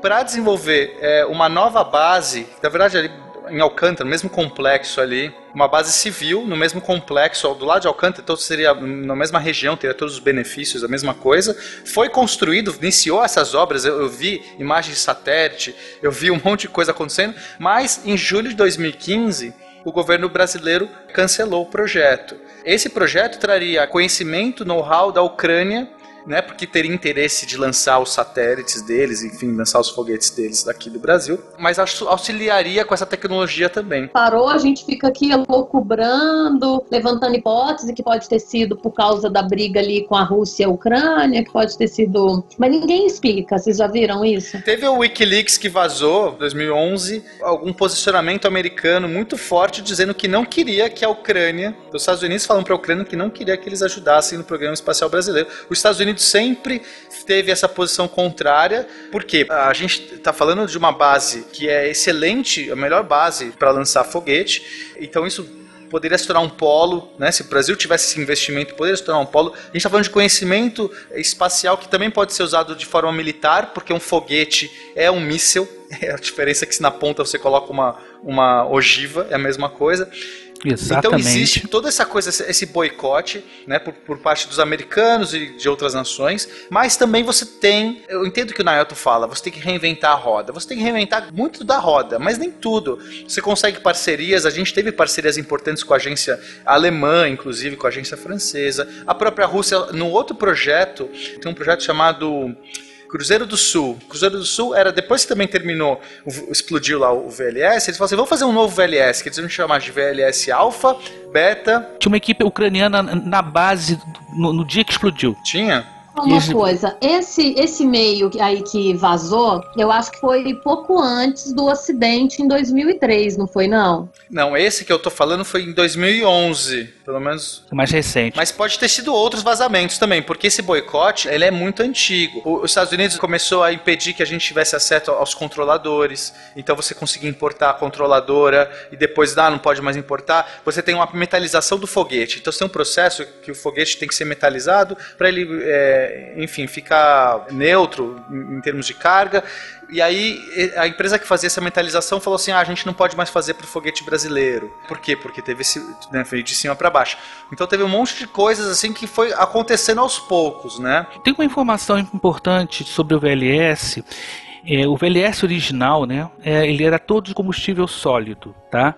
para desenvolver é, uma nova base, na verdade ali em Alcântara, no mesmo complexo ali, uma base civil no mesmo complexo, do lado de Alcântara, então seria na mesma região, teria todos os benefícios, a mesma coisa. Foi construído, iniciou essas obras, eu, eu vi imagens de satélite, eu vi um monte de coisa acontecendo, mas em julho de 2015 o governo brasileiro cancelou o projeto. Esse projeto traria conhecimento, know-how da Ucrânia né, porque teria interesse de lançar os satélites deles, enfim, lançar os foguetes deles daqui do Brasil, mas auxiliaria com essa tecnologia também. Parou, a gente fica aqui loucubrando, levantando hipótese que pode ter sido por causa da briga ali com a Rússia e a Ucrânia, que pode ter sido. Mas ninguém explica, vocês já viram isso? Teve o Wikileaks que vazou, 2011, algum posicionamento americano muito forte dizendo que não queria que a Ucrânia, os Estados Unidos falando para a Ucrânia que não queria que eles ajudassem no programa espacial brasileiro. Os Estados Unidos Unidos sempre teve essa posição contrária, porque a gente está falando de uma base que é excelente, a melhor base para lançar foguete, então isso poderia se tornar um polo, né? Se o Brasil tivesse esse investimento, poderia se tornar um polo. A gente está falando de conhecimento espacial que também pode ser usado de forma militar, porque um foguete é um míssil. [laughs] É a diferença é que se na ponta você coloca uma, uma ogiva, é a mesma coisa. Exatamente. Então existe toda essa coisa, esse boicote, né, por, por, parte dos americanos e de outras nações, mas também você tem, eu entendo que o Nailton fala, você tem que reinventar a roda, você tem que reinventar muito da roda, mas nem tudo. Você consegue parcerias, a gente teve parcerias importantes com a agência alemã, inclusive com a agência francesa, a própria Rússia, no outro projeto, tem um projeto chamado Cruzeiro do Sul. Cruzeiro do Sul era depois que também terminou, explodiu lá o VLS, eles falaram assim: vamos fazer um novo VLS, que eles vão chamar de VLS Alpha, Beta. Tinha uma equipe ucraniana na base no, no dia que explodiu. Tinha? Uma Isso. coisa, esse, esse meio aí que vazou, eu acho que foi pouco antes do acidente em 2003, não foi não? Não, esse que eu tô falando foi em 2011 pelo menos. Mais recente. Mas pode ter sido outros vazamentos também, porque esse boicote ele é muito antigo. Os Estados Unidos começou a impedir que a gente tivesse acesso aos controladores. Então você conseguia importar a controladora e depois, ah, não pode mais importar. Você tem uma metalização do foguete. Então você tem um processo que o foguete tem que ser metalizado para ele, é, enfim, ficar neutro em termos de carga. E aí a empresa que fazia essa metalização falou assim: ah, a gente não pode mais fazer para o foguete brasileiro. Por quê? Porque teve esse. Né, foi de cima para baixo. Então teve um monte de coisas assim que foi acontecendo aos poucos, né? Tem uma informação importante sobre o VLS. É, o VLS original, né? É, ele era todo de combustível sólido, tá?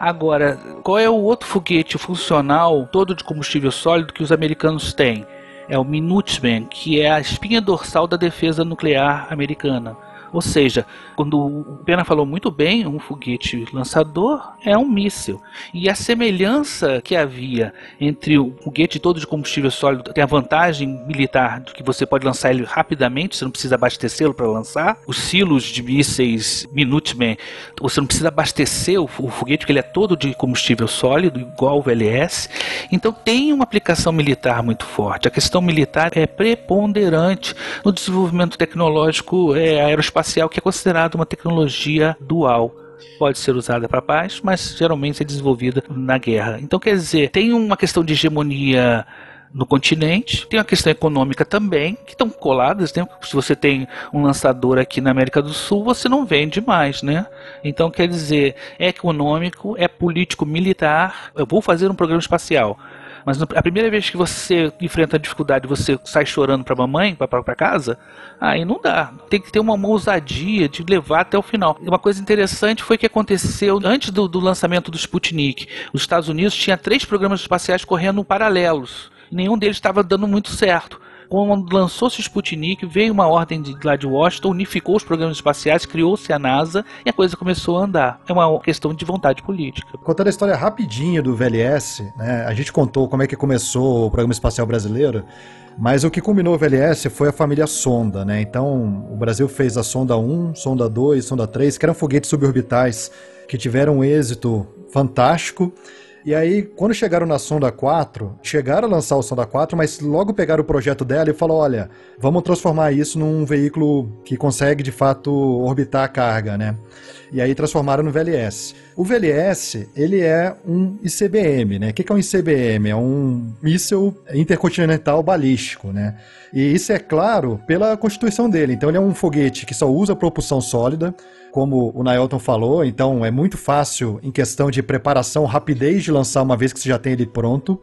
Agora, qual é o outro foguete funcional todo de combustível sólido que os americanos têm? É o Minuteman, que é a espinha dorsal da defesa nuclear americana Ou seja, quando o Pena falou muito bem, um foguete lançador é um míssil. E a semelhança que havia entre o foguete todo de combustível sólido tem a vantagem militar de que você pode lançar ele rapidamente, você não precisa abastecê-lo para lançar. Os silos de mísseis Minuteman, você não precisa abastecer o, foguete porque ele é todo de combustível sólido, igual o VLS. Então tem uma aplicação militar muito forte. A questão militar é preponderante no desenvolvimento tecnológico é, aeroespacial, que é considerado uma tecnologia dual pode ser usada para paz, mas geralmente é desenvolvida na guerra. Então, quer dizer, tem uma questão de hegemonia no continente, tem uma questão econômica também, que estão coladas, né? Se você tem um lançador aqui na América do Sul, você não vende mais, né? Então, quer dizer, é econômico, é político, militar. Eu vou fazer um programa espacial. Mas a primeira vez que você enfrenta a dificuldade, você sai chorando para mamãe, para casa, aí não dá. Tem que ter uma, uma ousadia de levar até o final. Uma coisa interessante foi que aconteceu antes do, do lançamento do Sputnik. Os Estados Unidos tinha três programas espaciais correndo paralelos. Nenhum deles estava dando muito certo quando lançou-se o Sputnik, veio uma ordem de, lá de Washington, unificou os programas espaciais, criou-se a NASA e a coisa começou a andar. É uma questão de vontade política. Contando a história rapidinho do VLS, né, a gente contou como é que começou o programa espacial brasileiro. Mas o que culminou o VLS foi a família Sonda, né? Então, o Brasil fez a Sonda 1, Sonda 2, Sonda 3, que eram foguetes suborbitais que tiveram um êxito fantástico. E aí, quando chegaram na Sonda 4, chegaram a lançar o Sonda 4, mas logo pegaram o projeto dela e falou: olha, vamos transformar isso num veículo que consegue de fato orbitar a carga, né? E aí transformaram no VLS. O VLS, ele é um ICBM, né? O que é um ICBM? É um míssil intercontinental balístico, né? E isso é claro pela constituição dele. Então ele é um foguete que só usa propulsão sólida, como o Nailton falou, então é muito fácil em questão de preparação, rapidez de lançar uma vez que você já tem ele pronto.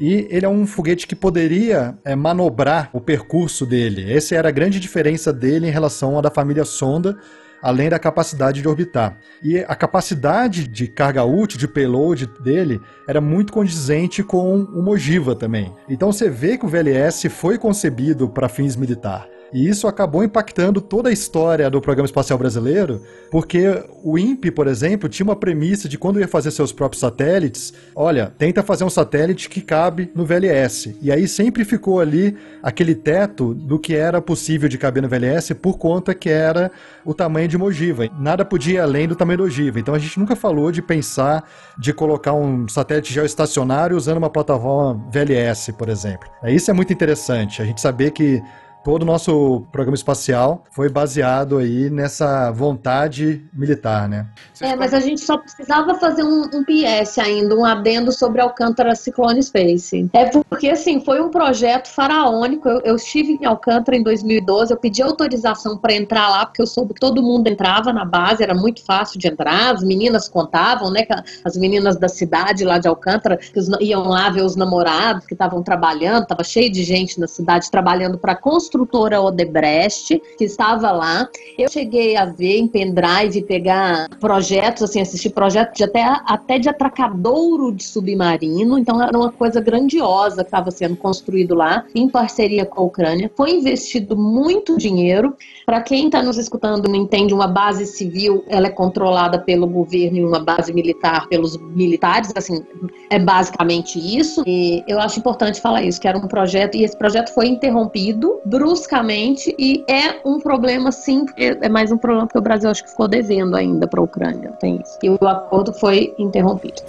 E ele é um foguete que poderia é, manobrar o percurso dele. Essa era a grande diferença dele em relação à da família Sonda, além da capacidade de orbitar. E a capacidade de carga útil, de payload dele, era muito condizente com o Mogiva também. Então você vê que o VLS foi concebido para fins militares. E isso acabou impactando toda a história do programa espacial brasileiro, porque o INPE, por exemplo, tinha uma premissa de quando ia fazer seus próprios satélites, olha, tenta fazer um satélite que cabe no VLS. E aí sempre ficou ali aquele teto do que era possível de caber no VLS por conta que era o tamanho de uma ogiva. Nada podia ir além do tamanho da ogiva. Então a gente nunca falou de pensar de colocar um satélite geoestacionário usando uma plataforma VLS, por exemplo. Isso é muito interessante, a gente saber que todo o nosso programa espacial foi baseado aí nessa vontade militar, né? É, mas a gente só precisava fazer um, um PS ainda, um adendo sobre Alcântara Ciclone Space. É porque, assim, foi um projeto faraônico. Eu, eu estive em Alcântara em 2012, eu pedi autorização para entrar lá, porque eu soube que todo mundo entrava na base, era muito fácil de entrar, as meninas contavam, né, as meninas da cidade lá de Alcântara, que iam lá ver os namorados que estavam trabalhando, estava cheio de gente na cidade trabalhando para construir construtora Odebrecht, que estava lá. Eu cheguei a ver em pendrive, pegar projetos, assim, assistir projetos de até, até de atracadouro de submarino, então era uma coisa grandiosa que estava sendo construído lá, em parceria com a Ucrânia. Foi investido muito dinheiro. Para quem está nos escutando não entende, uma base civil ela é controlada pelo governo e uma base militar pelos militares, assim, é basicamente isso. E eu acho importante falar isso, que era um projeto, e esse projeto foi interrompido bruscamente e é um problema sim, é mais um problema que o Brasil acho que ficou devendo ainda para a Ucrânia, tem isso. E o acordo foi interrompido.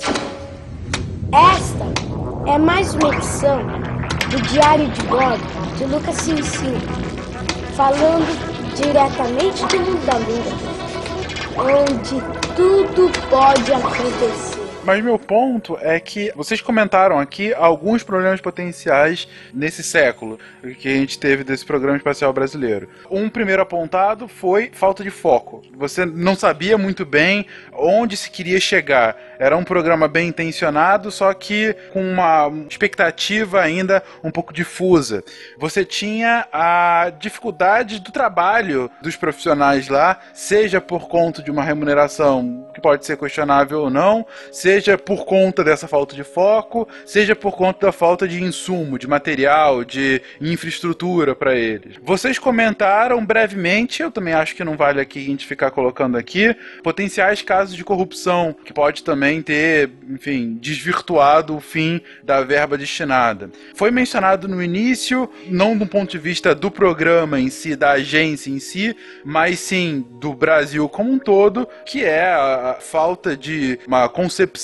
Esta é mais uma edição do Diário de Bordo de Lucas Cincinho, falando diretamente do mundo da lua, onde tudo pode acontecer. Mas meu ponto é que vocês comentaram aqui alguns problemas potenciais nesse século que a gente teve desse programa espacial brasileiro. Um primeiro apontado foi falta de foco. Você não sabia muito bem onde se queria chegar. Era um programa bem intencionado, só que com uma expectativa ainda um pouco difusa. Você tinha a dificuldade do trabalho dos profissionais lá, seja por conta de uma remuneração que pode ser questionável ou não, seja seja por conta dessa falta de foco, seja por conta da falta de insumo, de material, de infraestrutura para eles. Vocês comentaram brevemente, eu também acho que não vale aqui a gente ficar colocando aqui, potenciais casos de corrupção que pode também ter, enfim, desvirtuado o fim da verba destinada. Foi mencionado no início, não do ponto de vista do programa em si, da agência em si, mas sim do Brasil como um todo, que é a falta de uma concepção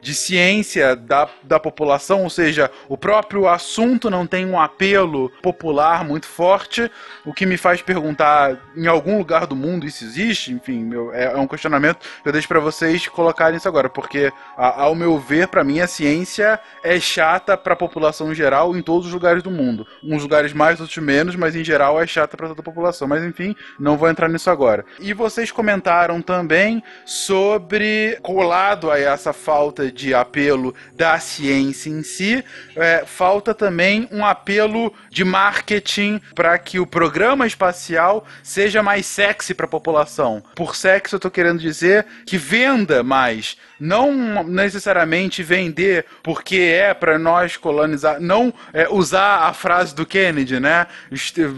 de ciência da, da população, ou seja, o próprio assunto não tem um apelo popular muito forte, o que me faz perguntar em algum lugar do mundo isso existe, enfim, é, é um questionamento que eu deixo para vocês colocarem isso agora, porque a, ao meu ver, para mim a ciência é chata para a população em geral em todos os lugares do mundo. Uns lugares mais, outros menos, mas em geral é chata para toda a população. Mas enfim, não vou entrar nisso agora. E vocês comentaram também sobre, colado a essa falta de apelo da ciência em si, é, falta também um apelo de marketing para que o programa espacial seja mais sexy para a população. Por sexy eu estou querendo dizer que venda mais, não necessariamente vender porque é para nós colonizar, não é, usar a frase do Kennedy, né?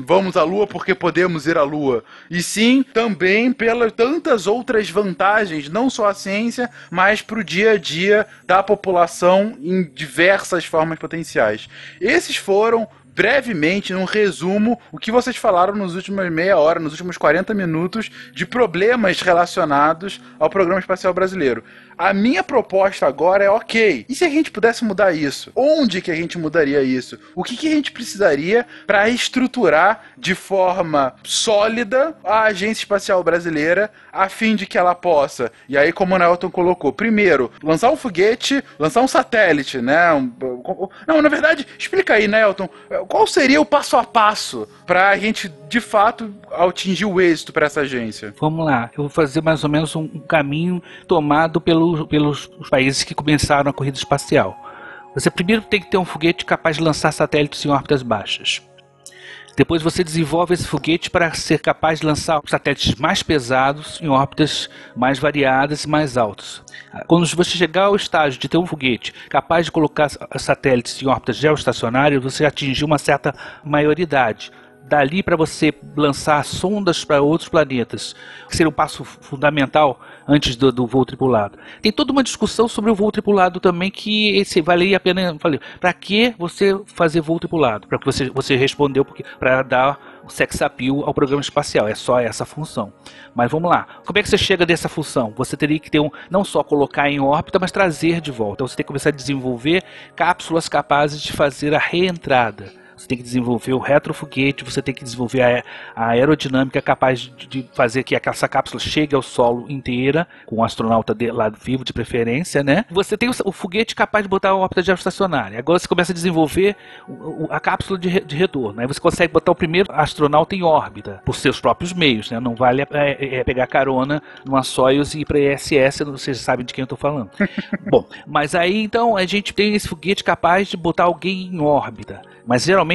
Vamos à Lua porque podemos ir à Lua. E sim, também pelas tantas outras vantagens, não só a ciência, mas para o dia a dia da população em diversas formas potenciais. Esses foram brevemente, num resumo, o que vocês falaram nos últimos meia hora, nos últimos 40 minutos de problemas relacionados ao programa espacial brasileiro. A minha proposta agora é ok. E se a gente pudesse mudar isso? Onde que a gente mudaria isso? O que, que a gente precisaria para estruturar de forma sólida a Agência Espacial Brasileira a fim de que ela possa, e aí como o Nelton colocou, primeiro, lançar um foguete, lançar um satélite, né? Não, na verdade, explica aí, Nelton, qual seria o passo a passo para a gente de fato atingir o êxito para essa agência? Vamos lá, eu vou fazer mais ou menos um, caminho tomado pelo, pelos países que começaram a corrida espacial. Você primeiro tem que ter um foguete capaz de lançar satélites em órbitas baixas. Depois você desenvolve esse foguete para ser capaz de lançar satélites mais pesados em órbitas mais variadas e mais altas. Quando você chegar ao estágio de ter um foguete capaz de colocar satélites em órbitas geoestacionárias, você atingiu uma certa maioridade dali para você lançar sondas para outros planetas, que seria um passo fundamental antes do, do, voo tripulado. Tem toda uma discussão sobre o voo tripulado também que esse valeria a pena. Para que você fazer voo tripulado? Para que você você respondeu para dar sex appeal ao programa espacial. É só essa função. Mas vamos lá. Como é que você chega dessa função? Você teria que ter um não só colocar em órbita, mas trazer de volta. Então você tem que começar a desenvolver cápsulas capazes de fazer a reentrada você tem que desenvolver o retrofoguete, você tem que desenvolver a, a aerodinâmica capaz de, de, fazer que essa cápsula chegue ao solo inteira, com o um astronauta de, lá vivo de preferência, né? Você tem o, o foguete capaz de botar a órbita geoestacionária. Agora você começa a desenvolver o, o, a cápsula de, de retorno. Aí você consegue botar o primeiro astronauta em órbita, por seus próprios meios, né? Não vale é, é pegar carona numa Soyuz e ir para ISS, vocês sabem de quem eu estou falando. [laughs] Bom, mas aí então a gente tem esse foguete capaz de botar alguém em órbita. Mas geralmente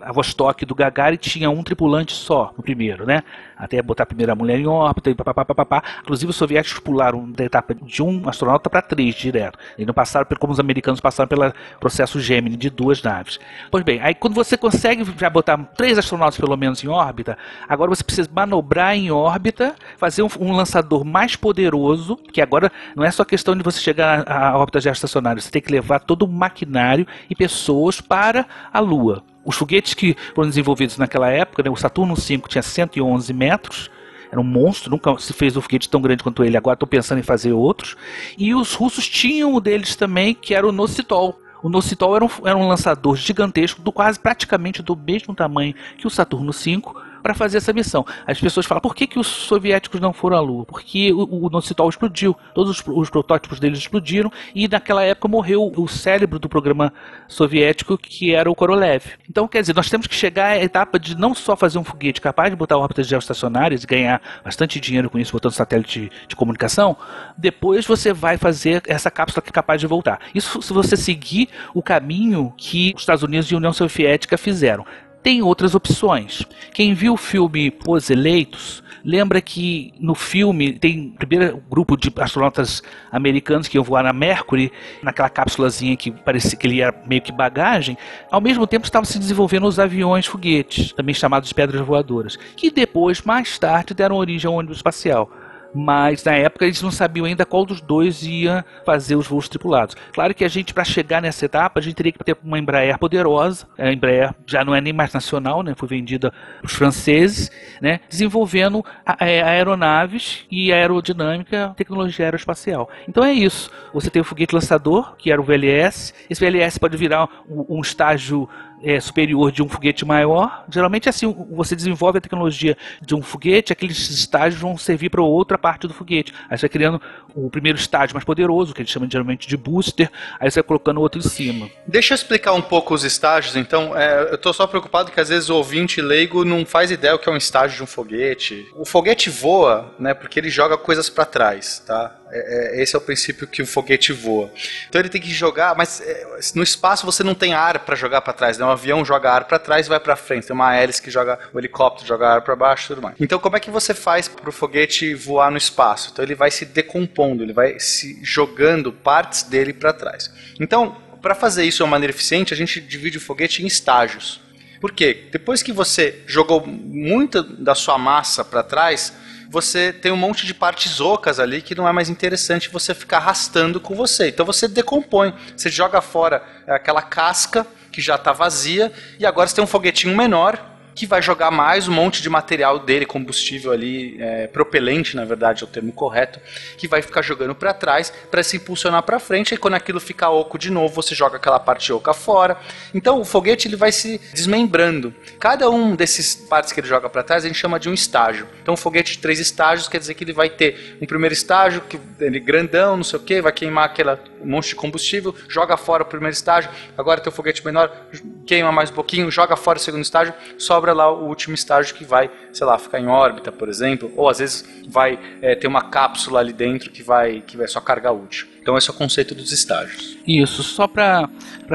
a Vostok do Gagarin tinha um tripulante só no primeiro, né? Até botar a primeira mulher em órbita e papapá. Inclusive os soviéticos pularam da etapa de um astronauta para três direto. E não passaram como os americanos passaram pelo processo Gemini de duas naves. Pois bem, aí quando você consegue já botar três astronautas pelo menos em órbita, agora você precisa manobrar em órbita, fazer um, um lançador mais poderoso, que agora não é só questão de você chegar à órbita geoestacionária, você tem que levar todo o maquinário e pessoas para a Lua. Os foguetes que foram desenvolvidos naquela época, né, o Saturno V tinha 111 metros, era um monstro, nunca se fez um foguete tão grande quanto ele. Agora estou pensando em fazer outros. E os russos tinham um deles também, que era o Nocitol. O Nocitol era um, era um lançador gigantesco, do quase praticamente do mesmo tamanho que o Saturno V, para fazer essa missão. As pessoas falam, por que, que os soviéticos não foram à Lua? Porque o, o Nocitol explodiu, todos os, os, protótipos deles explodiram e naquela época morreu o cérebro do programa soviético que era o Korolev. Então, quer dizer, nós temos que chegar à etapa de não só fazer um foguete capaz de botar órbitas geoestacionárias e ganhar bastante dinheiro com isso, botando satélite de, de comunicação, depois você vai fazer essa cápsula que é capaz de voltar. Isso se você seguir o caminho que os Estados Unidos e a União Soviética fizeram tem outras opções. Quem viu o filme Os Eleitos lembra que no filme tem primeiro grupo de astronautas americanos que iam voar na Mercury, naquela cápsulazinha que parecia que ele era meio que bagagem, ao mesmo tempo estavam se desenvolvendo os aviões foguetes, também chamados de pedras voadoras, que depois, mais tarde, deram origem ao ônibus espacial mas na época eles não sabiam ainda qual dos dois ia fazer os voos tripulados. Claro que a gente, para chegar nessa etapa, a gente teria que ter uma Embraer poderosa. A Embraer já não é nem mais nacional, né? foi vendida para os franceses, né? desenvolvendo é, aeronaves e aerodinâmica, tecnologia aeroespacial. Então é isso. Você tem o foguete lançador, que era o VLS. Esse VLS pode virar um, um estágio é, superior de um foguete maior. Geralmente, assim, você desenvolve a tecnologia de um foguete, aqueles estágios vão servir para outra parte do foguete. Aí você vai criando o primeiro estágio mais poderoso, que a gente chama geralmente de booster, aí você vai colocando outro em cima. Deixa eu explicar um pouco os estágios, então. É, eu estou só preocupado que às vezes o ouvinte leigo não faz ideia o que é um estágio de um foguete. O foguete voa, né, porque ele joga coisas para trás, tá? É, é, esse é o princípio que o foguete voa. Então ele tem que jogar, mas é, no espaço você não tem ar para jogar para trás. Né? Um avião joga ar para trás e vai para frente. Tem uma hélice que joga, o helicóptero joga ar para baixo tudo mais. Então como é que você faz para o foguete voar no espaço? Então ele vai se decompondo, ele vai se jogando partes dele para trás. Então para fazer isso de uma maneira eficiente, a gente divide o foguete em estágios. Por quê? Depois que você jogou muita da sua massa para trás, você tem um monte de partes ocas ali que não é mais interessante você ficar arrastando com você. Então você decompõe, você joga fora aquela casca que já está vazia e agora você tem um foguetinho menor que vai jogar mais um monte de material dele, combustível ali, é, propelente, na verdade é o termo correto, que vai ficar jogando para trás para se impulsionar para frente. E quando aquilo ficar oco de novo, você joga aquela parte oca fora. Então o foguete ele vai se desmembrando. Cada um desses partes que ele joga para trás a gente chama de um estágio. Então um foguete de três estágios quer dizer que ele vai ter um primeiro estágio que ele grandão, não sei o que, vai queimar aquela um monte de combustível, joga fora o primeiro estágio. Agora tem o foguete menor, queima mais um pouquinho, joga fora o segundo estágio, sobra sobra lá o último estágio que vai, sei lá, ficar em órbita, por exemplo, ou às vezes vai é, ter uma cápsula ali dentro que vai, que vai só carga útil. Então esse é o conceito dos estágios. Isso, só para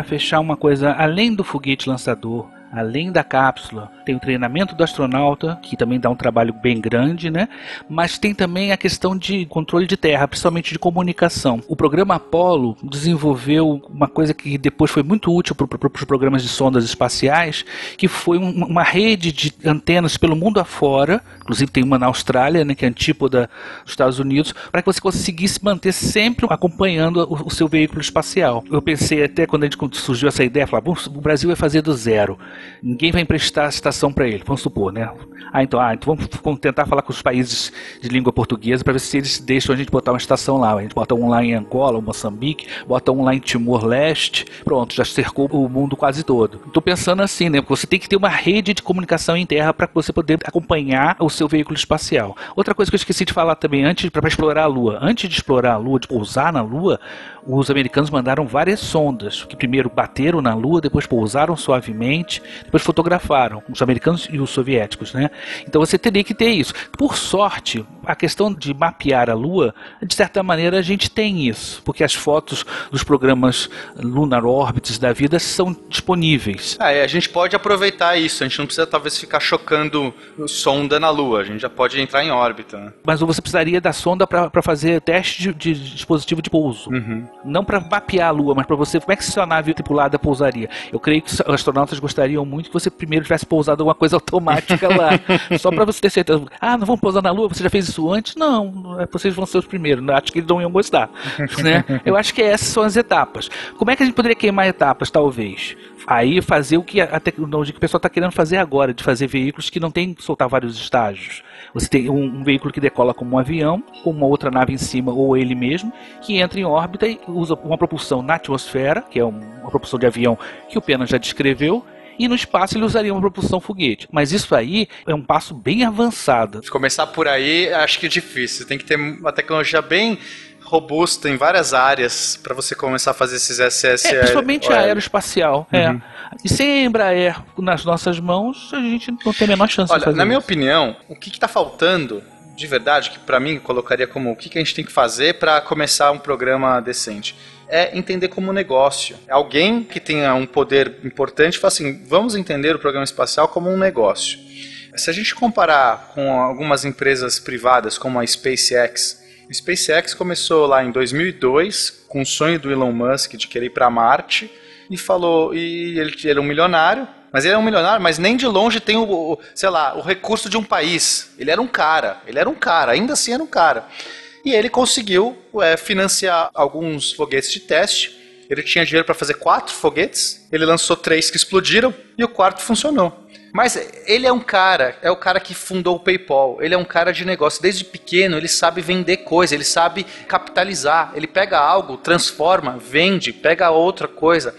fechar uma coisa, além do foguete lançador, além da cápsula, tem o treinamento do astronauta, que também dá um trabalho bem grande, né? Mas tem também a questão de controle de terra, principalmente de comunicação. O programa Apollo desenvolveu uma coisa que depois foi muito útil para os programas de sondas espaciais, que foi um, uma rede de antenas pelo mundo afora, inclusive tem uma na Austrália, né, que é antípoda dos Estados Unidos, para que você conseguisse manter sempre acompanhando o, o, seu veículo espacial. Eu pensei até quando a gente surgiu essa ideia, falar, o Brasil vai fazer do zero. Ninguém vai emprestar a estação para ele, vamos supor, né? Ah, então, ah, então vamos tentar falar com os países de língua portuguesa para ver se eles deixam a gente botar uma estação lá. A gente bota um lá em Angola, Moçambique, bota um lá em Timor-Leste, pronto, já cercou o mundo quase todo. Estou pensando assim, né? Você tem que ter uma rede de comunicação em terra para você poder acompanhar o seu veículo espacial. Outra coisa que eu esqueci de falar também antes, para explorar a Lua. Antes de explorar a Lua, de pousar na Lua, os americanos mandaram várias sondas que primeiro bateram na Lua, depois pousaram suavemente, depois fotografaram os americanos e os soviéticos, né? Então você teria que ter isso. Por sorte, a questão de mapear a Lua, de certa maneira a gente tem isso, porque as fotos dos programas Lunar Orbits da vida são disponíveis. Ah, é, a gente pode aproveitar isso, a gente não precisa talvez ficar chocando sonda na Lua, a gente já pode entrar em órbita. Né? Mas você precisaria da sonda para fazer teste de, de, dispositivo de pouso. Uhum. Não para mapear a Lua, mas para você, como é que sua nave tripulada pousaria? Eu creio que os astronautas gostariam muito que você primeiro tivesse pousado alguma coisa [laughs] automática lá, só para você ter certeza. Ah, não vamos pousar na Lua? Você já fez isso antes? Não, é, vocês vão ser os primeiros. Acho que eles não iam gostar. [laughs] né? Eu acho que essas são as etapas. Como é que a gente poderia queimar etapas, talvez? Aí fazer o que a tecnologia que o pessoal está querendo fazer agora, de fazer veículos que não tem que soltar vários estágios. Você tem um, um, veículo que decola como um avião, com uma outra nave em cima, ou ele mesmo, que entra em órbita e usa uma propulsão na atmosfera, que é uma propulsão de avião que o Pena já descreveu, e no espaço ele usaria uma propulsão foguete. Mas isso aí é um passo bem avançado. Se começar por aí, acho que é difícil. Tem que ter uma tecnologia bem robusta em várias áreas para você começar a fazer esses SS. É, principalmente aeroespacial. É. Uhum. É. E sem a Embraer nas nossas mãos, a gente não tem a menor chance Olha, de fazer na minha isso. opinião, o que está faltando de verdade, que para mim colocaria como o que, que a gente tem que fazer para começar um programa decente é entender como negócio. Alguém que tenha um poder importante fala assim: vamos entender o programa espacial como um negócio. Se a gente comparar com algumas empresas privadas como a SpaceX, a SpaceX começou lá em 2002 com o sonho do Elon Musk de querer ir para Marte e falou e ele, ele é um milionário, mas ele é um milionário, mas nem de longe tem o, o, sei lá, o recurso de um país. Ele era um cara, ele era um cara, ainda assim era um cara. E ele conseguiu é, financiar alguns foguetes de teste. Ele tinha dinheiro para fazer quatro foguetes. Ele lançou três que explodiram e o quarto funcionou. Mas ele é um cara, é o cara que fundou o PayPal. Ele é um cara de negócio. Desde pequeno, ele sabe vender coisa, ele sabe capitalizar. Ele pega algo, transforma, vende, pega outra coisa.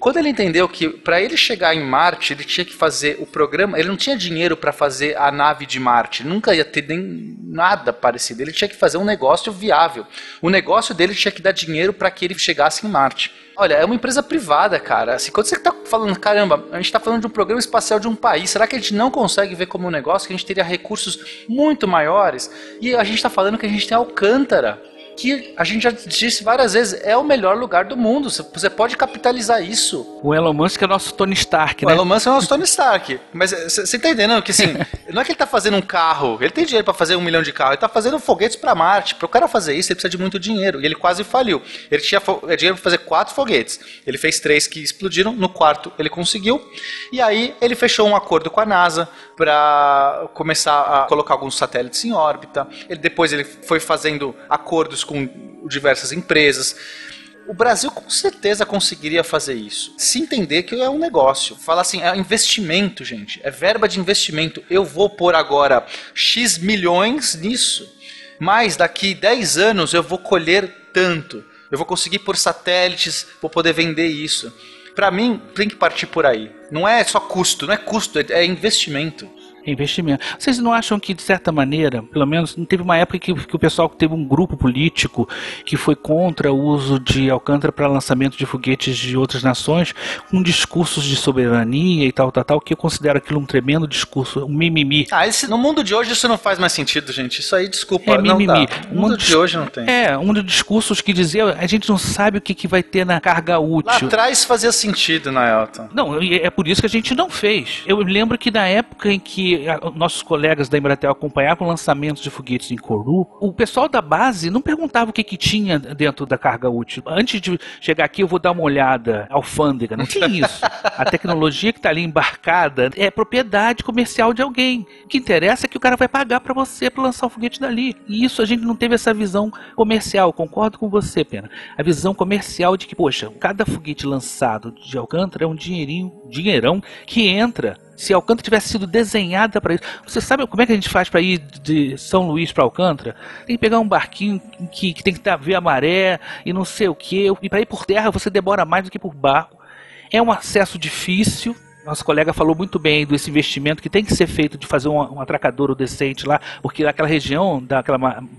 Quando ele entendeu que para ele chegar em Marte, ele tinha que fazer o programa, ele não tinha dinheiro para fazer a nave de Marte, nunca ia ter nem nada parecido. Ele tinha que fazer um negócio viável. O negócio dele tinha que dar dinheiro para que ele chegasse em Marte. Olha, é uma empresa privada, cara. Assim, quando você está falando, caramba, a gente está falando de um programa espacial de um país, será que a gente não consegue ver como um negócio que a gente teria recursos muito maiores? E a gente está falando que a gente tem Alcântara que a gente já disse várias vezes, é o melhor lugar do mundo. Você pode capitalizar isso. O Elon Musk é nosso Tony Stark, o né? O Elon Musk é o nosso Tony Stark. Mas você tá entendendo que assim, [laughs] não é que ele tá fazendo um carro, ele tem dinheiro para fazer um milhão de carros, ele tá fazendo foguetes para Marte. Para o cara fazer isso, ele precisa de muito dinheiro. E ele quase faliu. Ele tinha é dinheiro para fazer quatro foguetes. Ele fez três que explodiram, no quarto ele conseguiu. E aí ele fechou um acordo com a NASA para começar a colocar alguns satélites em órbita. Ele, depois ele foi fazendo acordos com diversas empresas. O Brasil com certeza conseguiria fazer isso. Se entender que é um negócio. Fala assim, é investimento, gente. É verba de investimento. Eu vou pôr agora X milhões nisso. Mas daqui 10 anos eu vou colher tanto. Eu vou conseguir por satélites, vou poder vender isso. Para mim, tem que partir por aí. Não é só custo, não é custo, é investimento investimento. Vocês não acham que, de certa maneira, pelo menos, não teve uma época que, que o pessoal teve um grupo político que foi contra o uso de Alcântara para lançamento de foguetes de outras nações, com discursos de soberania e tal, tal, tal, que eu considero aquilo um tremendo discurso, um mimimi. Ah, esse, no mundo de hoje isso não faz mais sentido, gente. Isso aí, desculpa, é não mimimi. dá. No mundo de hoje não tem. É, um dos discursos que dizia, a gente não sabe o que, que vai ter na carga útil. Lá atrás fazia sentido, Naelton. Não, é por isso que a gente não fez. Eu lembro que na época em que nossos colegas da Embratel acompanhavam lançamentos de foguetes em Kourou, o pessoal da base não perguntava o que, que tinha dentro da carga útil. Antes de chegar aqui, eu vou dar uma olhada alfândega. Não tinha isso. A tecnologia que está ali embarcada é propriedade comercial de alguém. O que interessa é que o cara vai pagar para você para lançar o foguete dali. E isso a gente não teve essa visão comercial. Concordo com você, Pena. A visão comercial de que, poxa, cada foguete lançado de Alcântara é um dinheirinho, dinheirão que entra se Alcântara tivesse sido desenhada para isso. Você sabe como é que a gente faz para ir de São Luís para Alcântara? Tem que pegar um barquinho que, que tem que ver a maré e não sei o que. E para ir por terra você demora mais do que por barco. É um acesso difícil, nosso colega falou muito bem desse investimento que tem que ser feito de fazer um, um atracadouro decente lá, porque aquela região daquela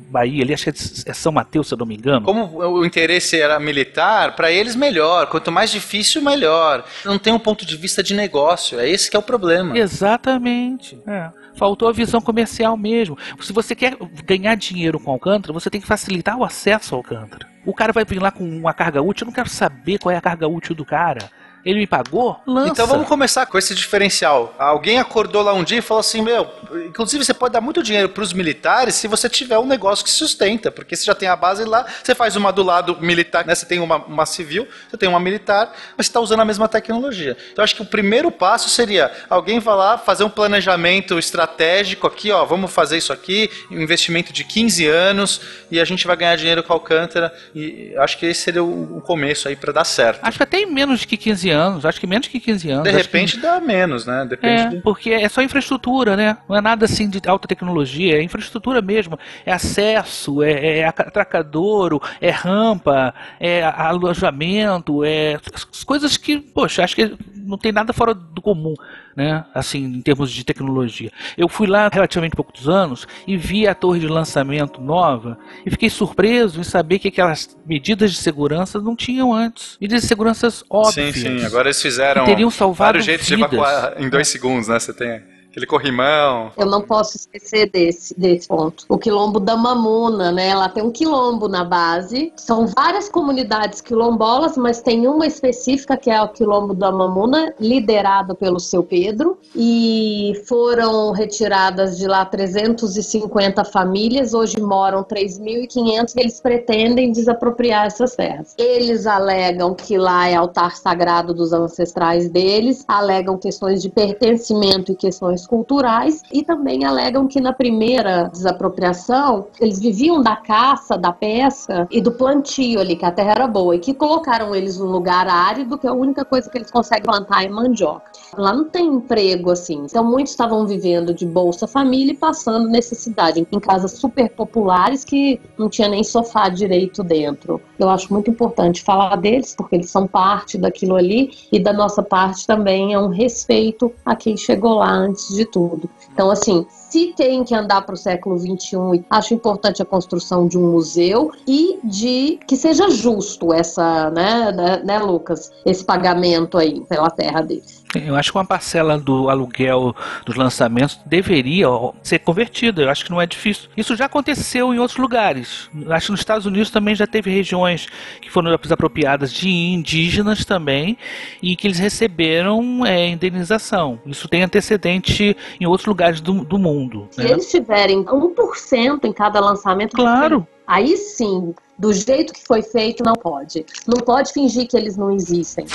Bahia ali, acho que é, é São Mateus, se eu não me engano. Como o interesse era militar, para eles melhor. Quanto mais difícil, melhor. Não tem um ponto de vista de negócio. É esse que é o problema. Exatamente. É. Faltou a visão comercial mesmo. Se você quer ganhar dinheiro com Alcântara, você tem que facilitar o acesso ao Alcântara. O cara vai vir lá com uma carga útil, eu não quero saber qual é a carga útil do cara. Ele me pagou? Lança. Então vamos começar com esse diferencial. Alguém acordou lá um dia e falou assim: Meu, inclusive você pode dar muito dinheiro para os militares se você tiver um negócio que sustenta, porque você já tem a base lá, você faz uma do lado militar, né? Você tem uma, uma civil, você tem uma militar, mas você está usando a mesma tecnologia. Então acho que o primeiro passo seria alguém vai lá fazer um planejamento estratégico aqui, ó, vamos fazer isso aqui, um investimento de 15 anos e a gente vai ganhar dinheiro com a Alcântara. E acho que esse seria o começo aí para dar certo. Acho que até em menos de 15 anos, acho que menos que 15 anos. De repente que... dá menos, né? Depende é, de... porque é só infraestrutura, né? Não é nada assim de alta tecnologia, é infraestrutura mesmo. É acesso, é, é atracadouro, é rampa, é alojamento, é coisas que, poxa, acho que não tem nada fora do comum, né? Assim, em termos de tecnologia. Eu fui lá relativamente poucos anos e vi a torre de lançamento nova e fiquei surpreso em saber que aquelas medidas de segurança não tinham antes. Medidas de segurança óbvias. Sim, sim. Agora eles fizeram teriam salvado vários jeitos vidas. de evacuar em dois segundos, né? Você tem Aquele corrimão. Eu não posso esquecer desse, desse ponto. O quilombo da Mamuna, né? Ela tem um quilombo na base. São várias comunidades quilombolas, mas tem uma específica que é o quilombo da Mamuna, liderado pelo seu Pedro. E foram retiradas de lá 350 famílias. Hoje moram 3.500 e eles pretendem desapropriar essas terras. Eles alegam que lá é altar sagrado dos ancestrais deles, alegam questões de pertencimento e questões culturais e também alegam que na primeira desapropriação eles viviam da caça, da pesca e do plantio ali, que a terra era boa, e que colocaram eles num lugar árido, que a única coisa que eles conseguem plantar é mandioca. Lá não tem emprego assim, então muitos estavam vivendo de Bolsa Família e passando necessidade em casas super populares que não tinha nem sofá direito dentro. Eu acho muito importante falar deles, porque eles são parte daquilo ali e da nossa parte também é um respeito a quem chegou lá antes de tudo. Então, assim, se tem que andar para o século XXI, acho importante a construção de um museu e de que seja justo essa, né, né, né Lucas, esse pagamento aí pela terra deles. Eu acho que uma parcela do aluguel dos lançamentos deveria ser convertida. Eu acho que não é difícil. Isso já aconteceu em outros lugares. Eu acho que nos Estados Unidos também já teve regiões que foram apropriadas de indígenas também e que eles receberam é, indenização. Isso tem antecedente em outros lugares do, do mundo. Se né? eles tiverem 1% em cada lançamento, claro. Aí sim, do jeito que foi feito, não pode. Não pode fingir que eles não existem.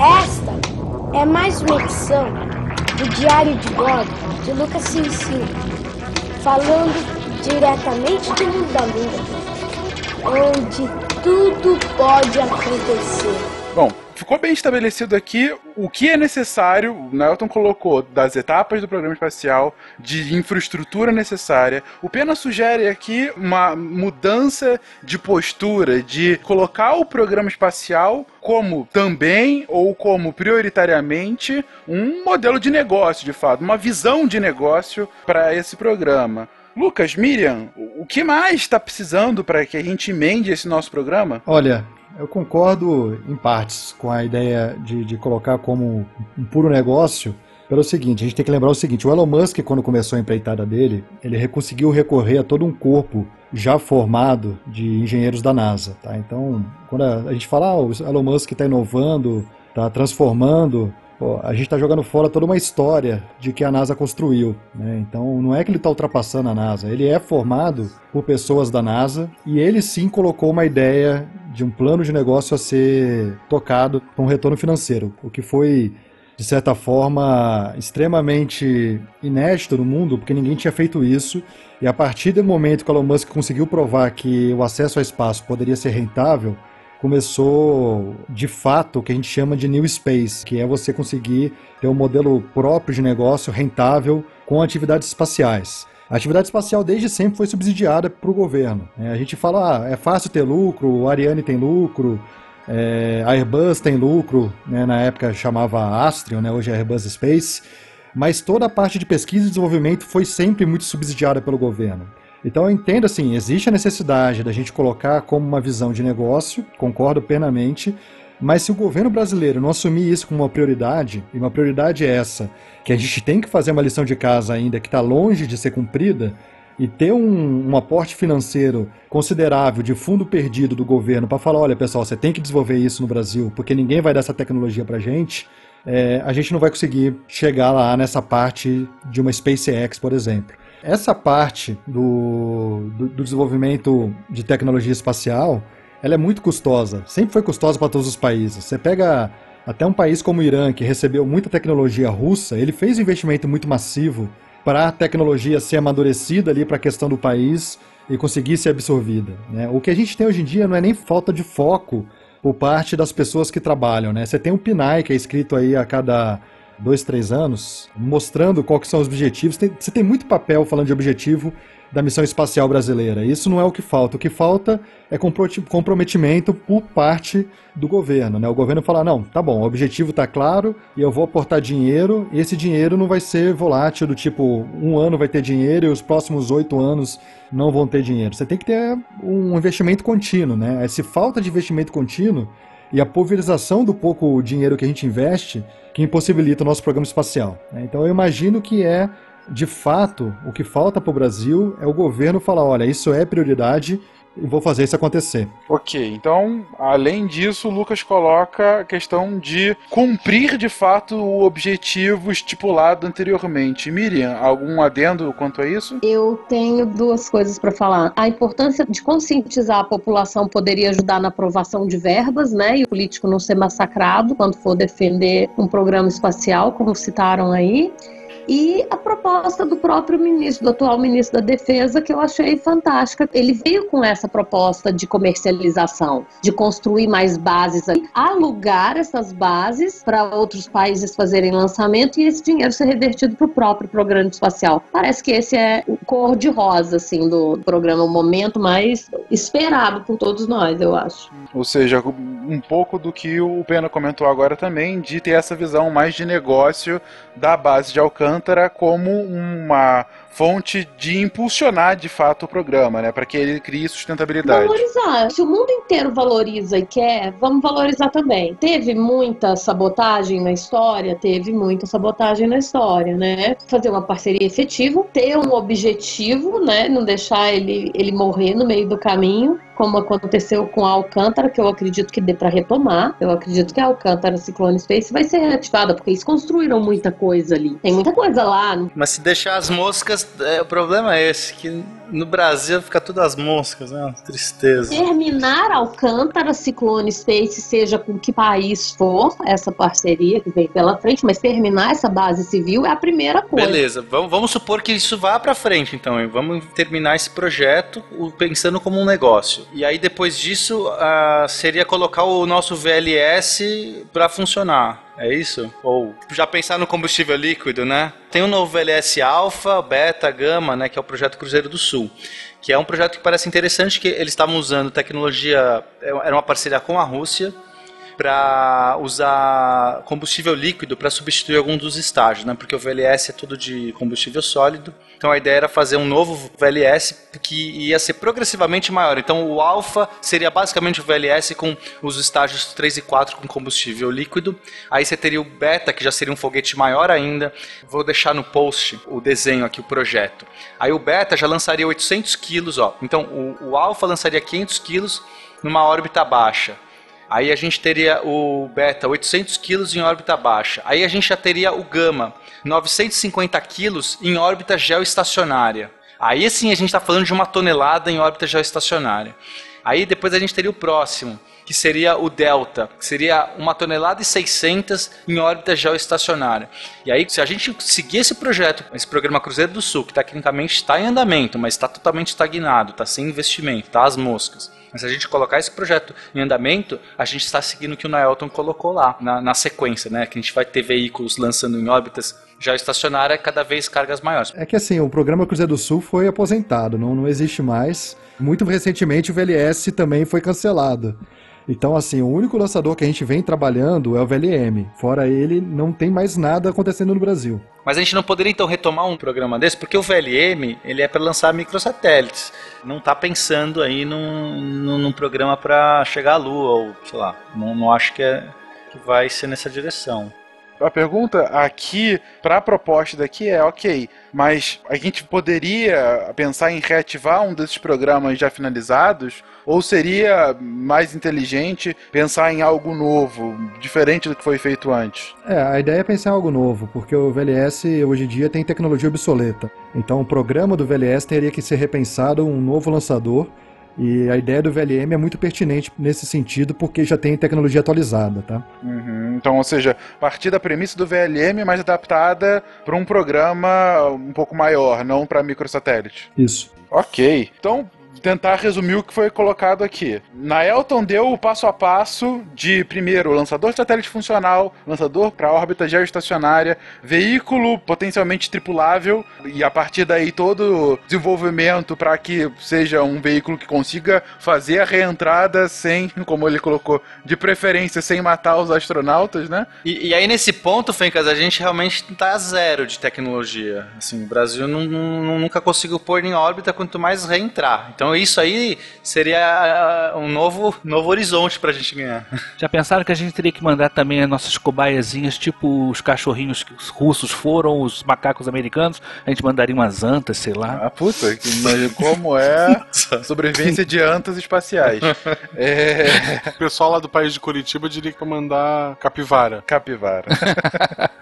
Esta é mais uma edição do Diário de Bordo de Lucas Cincinho, falando diretamente do mundo da lua, onde tudo pode acontecer. Bom, ficou bem estabelecido aqui o que é necessário. O Nelton colocou das etapas do programa espacial, de infraestrutura necessária. O Pena sugere aqui uma mudança de postura, de colocar o programa espacial como também ou como prioritariamente um modelo de negócio, de fato, uma visão de negócio para esse programa. Lucas, Miriam, o que mais está precisando para que a gente emende esse nosso programa? Olha, eu concordo em partes com a ideia de, de colocar como um puro negócio, pelo seguinte, a gente tem que lembrar o seguinte, o Elon Musk, quando começou a empreitada dele, ele conseguiu recorrer a todo um corpo já formado de engenheiros da NASA, tá? Então, quando a, gente fala, ah, o Elon Musk está inovando, está transformando, Pô, a gente está jogando fora toda uma história de que a NASA construiu. Né? Então não é que ele está ultrapassando a NASA, ele é formado por pessoas da NASA e ele sim colocou uma ideia de um plano de negócio a ser tocado com retorno financeiro, o que foi de certa forma extremamente inédito no mundo, porque ninguém tinha feito isso. E a partir do momento que o Elon Musk conseguiu provar que o acesso ao espaço poderia ser rentável, começou de fato o que a gente chama de New Space, que é você conseguir ter um modelo próprio de negócio rentável com atividades espaciais. A atividade espacial desde sempre foi subsidiada para o governo. Né? A gente fala, ah, é fácil ter lucro, o Ariane tem lucro, é, a Airbus tem lucro, né? na época chamava Astrium, né? hoje é Airbus Space, mas toda a parte de pesquisa e desenvolvimento foi sempre muito subsidiada pelo governo. Então eu entendo assim, existe a necessidade da gente colocar como uma visão de negócio, concordo plenamente, mas se o governo brasileiro não assumir isso como uma prioridade, e uma prioridade é essa, que a gente tem que fazer uma lição de casa ainda que está longe de ser cumprida, e ter um, um, aporte financeiro considerável de fundo perdido do governo para falar, olha pessoal, você tem que desenvolver isso no Brasil, porque ninguém vai dar essa tecnologia para gente, é, a gente não vai conseguir chegar lá nessa parte de uma SpaceX, por exemplo. Essa parte do, do, do desenvolvimento de tecnologia espacial, ela é muito custosa. Sempre foi custosa para todos os países. Você pega até um país como o Irã, que recebeu muita tecnologia russa, ele fez um investimento muito massivo para a tecnologia ser amadurecida ali para a questão do país e conseguir ser absorvida. Né? O que a gente tem hoje em dia não é nem falta de foco por parte das pessoas que trabalham. Né? Você tem um PNAE que é escrito aí a cada dois, três anos, mostrando quais são os objetivos. Tem, você tem muito papel falando de objetivo da missão espacial brasileira. Isso não é o que falta. O que falta é comprometimento por parte do governo. Né? O governo fala: não, tá bom, o objetivo está claro e eu vou aportar dinheiro, e esse dinheiro não vai ser volátil, do tipo, um ano vai ter dinheiro e os próximos oito anos não vão ter dinheiro. Você tem que ter um investimento contínuo. Né? Se falta de investimento contínuo, e a pulverização do pouco dinheiro que a gente investe que impossibilita o nosso programa espacial. né? Então eu imagino que é, de fato, o que falta para o Brasil é o governo falar: olha, isso é prioridade e vou fazer isso acontecer. Ok, então, além disso, o Lucas coloca a questão de cumprir de fato o objetivo estipulado anteriormente. Miriam, algum adendo quanto a isso? Eu tenho duas coisas para falar. A importância de conscientizar a população poderia ajudar na aprovação de verbas, né? E o político não ser massacrado quando for defender um programa espacial, como citaram aí. E a proposta do próprio ministro, do atual ministro da Defesa, que eu achei fantástica. Ele veio com essa proposta de comercialização, de construir mais bases alugar essas bases para outros países fazerem lançamento e esse dinheiro ser revertido para o próprio programa espacial. Parece que esse é o cor de rosa assim do programa, o momento mais esperado por todos nós, eu acho. Ou seja, um pouco do que o Pena comentou agora também, de ter essa visão mais de negócio da base de Alcântara como uma fonte de impulsionar de fato o programa, né, para que ele crie sustentabilidade. Valorizar. Se o mundo inteiro valoriza e quer, vamos valorizar também. Teve muita sabotagem na história, teve muita sabotagem na história, né? Fazer uma parceria efetiva, ter um objetivo, né, não deixar ele ele morrer no meio do caminho como aconteceu com a Alcântara, que eu acredito que dê para retomar. Eu acredito que a Alcântara Ciclone Space vai ser reativada, porque eles construíram muita coisa ali. Tem muita coisa lá. Mas se deixar as moscas, é, o problema é esse, que no Brasil fica tudo as moscas, né? Tristeza. Terminar Alcântara Ciclone Space, seja com que país for essa parceria que vem pela frente, mas terminar essa base civil é a primeira coisa. Beleza, vamos, vamos supor que isso vá pra frente, então. Vamos terminar esse projeto pensando como um negócio. E aí, depois disso, ah, seria colocar o nosso VLS pra funcionar. É isso? Ou já pensar no combustível líquido, né? Tem o novo VLS Alpha, Beta, Gama, né? Que é o projeto Cruzeiro do Sul. Que é um projeto que parece interessante, que eles estavam usando tecnologia... Era uma parceria com a Rússia para usar combustível líquido para substituir algum dos estágios, né? Porque o VLS é tudo de combustível sólido. Então a ideia era fazer um novo VLS que ia ser progressivamente maior. Então o alfa seria basicamente o VLS com os estágios 3 e 4 com combustível líquido. Aí você teria o beta, que já seria um foguete maior ainda. Vou deixar no post o desenho aqui, o projeto. Aí o beta já lançaria 800 quilos, ó. Então o, o alfa lançaria 500 quilos numa órbita baixa. Aí a gente teria o beta 800 quilos em órbita baixa. Aí a gente já teria o gama 950 quilos em órbita geoestacionária. Aí sim a gente está falando de uma tonelada em órbita geoestacionária. Aí depois a gente teria o próximo, que seria o delta, que seria uma tonelada e 600 em órbita geoestacionária. E aí se a gente seguir esse projeto, esse programa Cruzeiro do Sul, que tecnicamente está em andamento, mas está totalmente estagnado, está sem investimento, está às moscas. Mas se a gente colocar esse projeto em andamento, a gente está seguindo o que o Naelton colocou lá, na, na sequência, né? Que a gente vai ter veículos lançando em órbitas já estacionária cada vez cargas maiores. É que assim, o programa Cruzeiro do Sul foi aposentado, não, não existe mais. Muito recentemente o VLS também foi cancelado. Então, assim, o único lançador que a gente vem trabalhando é o VLM. Fora ele, não tem mais nada acontecendo no Brasil. Mas a gente não poderia então retomar um programa desse, porque o VLM ele é para lançar microsatélites. Não está pensando aí num, num, num programa para chegar à Lua, ou sei lá. Não, não acho que, é, que vai ser nessa direção. A pergunta aqui, para a proposta daqui é ok, mas a gente poderia pensar em reativar um desses programas já finalizados? Ou seria mais inteligente pensar em algo novo, diferente do que foi feito antes? É, a ideia é pensar em algo novo, porque o VLS hoje em dia tem tecnologia obsoleta. Então o programa do VLS teria que ser repensado, um novo lançador. E a ideia do VLM é muito pertinente nesse sentido, porque já tem tecnologia atualizada, tá? Uhum. Então, ou seja, partir da premissa do VLM, mas adaptada para um programa um pouco maior, não para microsatélite. Isso. Ok. Então, tentar resumir o que foi colocado aqui. Naelton deu o passo a passo de, primeiro, lançador satélite funcional, lançador para órbita geoestacionária, veículo potencialmente tripulável, e a partir daí todo o desenvolvimento para que seja um veículo que consiga fazer a reentrada sem, como ele colocou, de preferência sem matar os astronautas, né? E, e aí nesse ponto, Fencas, a gente realmente a zero de tecnologia. Assim, o Brasil não, não- nunca conseguiu pôr em órbita, quanto mais reentrar. Então isso aí seria uh, um novo, novo horizonte pra gente ganhar. [laughs] Já pensaram que a gente teria que mandar também as nossas cobaiazinhas, tipo os cachorrinhos que os russos foram, os macacos americanos? A gente mandaria umas antas, sei lá. Ah, puta, como é a [laughs] sobrevivência de antas espaciais? [laughs] É. O pessoal lá do país de Curitiba diria que pra mandar capivara. Capivara.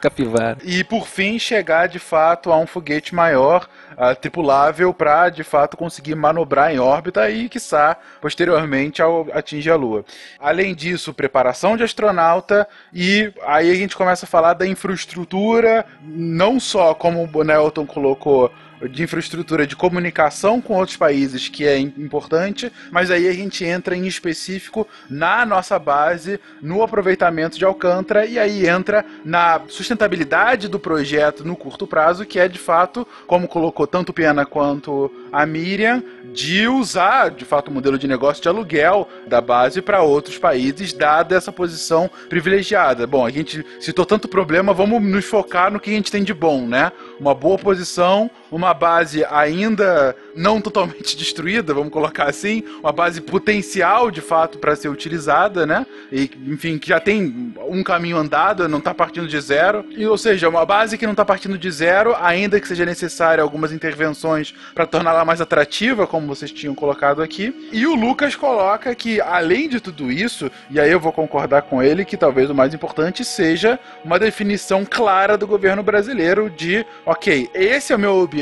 Capivara. E por fim chegar de fato a um foguete maior, ah, tripulável, para de fato conseguir manobrar em órbita e, quiçá, posteriormente ao, atingir a Lua. Além disso, preparação de astronauta e aí a gente começa a falar da infraestrutura, não só como o Nelton colocou. De infraestrutura de comunicação com outros países, que é im- importante, mas aí a gente entra em específico na nossa base, no aproveitamento de Alcântara, e aí entra na sustentabilidade do projeto no curto prazo, que é de fato, como colocou tanto Piana quanto a Miriam, de usar de fato o modelo de negócio de aluguel da base para outros países, dada essa posição privilegiada. Bom, a gente citou tanto problema, vamos nos focar no que a gente tem de bom, né? Uma boa posição, uma base ainda não totalmente [laughs] destruída, vamos colocar assim, uma base potencial de fato para ser utilizada, né? E enfim, que já tem um caminho andado, não está partindo de zero. E ou seja, uma base que não está partindo de zero, ainda que seja necessária algumas intervenções para torná-la mais atrativa, como vocês tinham colocado aqui. E o Lucas coloca que além de tudo isso, e aí eu vou concordar com ele que talvez o mais importante seja uma definição clara do governo brasileiro de, ok, esse é o meu objetivo,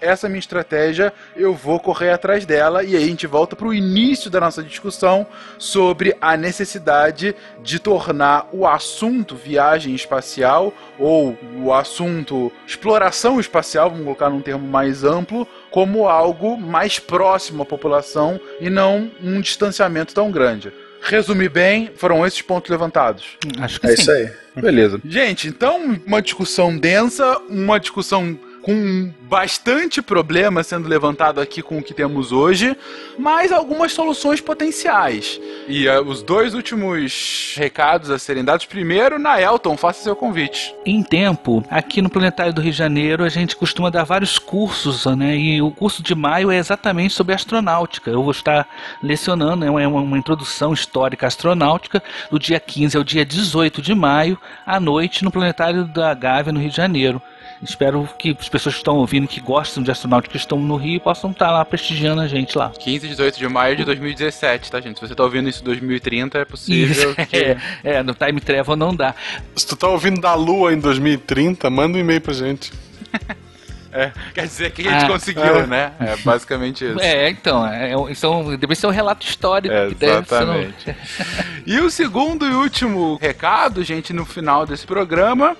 essa é a minha estratégia, eu vou correr atrás dela e aí a gente volta para o início da nossa discussão sobre a necessidade de tornar o assunto viagem espacial ou o assunto exploração espacial, vamos colocar num termo mais amplo, como algo mais próximo à população e não um distanciamento tão grande. Resumir bem, foram esses pontos levantados. Acho que É sim. isso aí. Beleza. Gente, então uma discussão densa, uma discussão com bastante problema sendo levantado aqui com o que temos hoje, mas algumas soluções potenciais. E eh, os dois últimos recados a serem dados. Primeiro, na Elton, faça seu convite. Em tempo, aqui no Planetário do Rio de Janeiro, a gente costuma dar vários cursos, né? E o curso de maio é exatamente sobre astronáutica. Eu vou estar lecionando, é uma, é uma introdução histórica astronáutica, do dia 15 ao dia 18 de maio, à noite, no Planetário da Gávea, no Rio de Janeiro. Espero que as pessoas que estão ouvindo, que gostam de astronáutica, que estão no Rio, possam estar lá prestigiando a gente lá. 15 e 18 de maio de 2017, tá, gente? Se você tá ouvindo isso em 2030, é possível Isso, que... [laughs] é, é, no Time Travel não dá. Se tu tá ouvindo da Lua em 2030, manda um e-mail pra gente. [laughs] É, quer dizer que a gente Ah, conseguiu, é. né? É basicamente isso. É, então, é, é, isso é deve ser um relato histórico. que deve ser um- Exatamente. [laughs] E o segundo e último recado, gente, no final desse programa,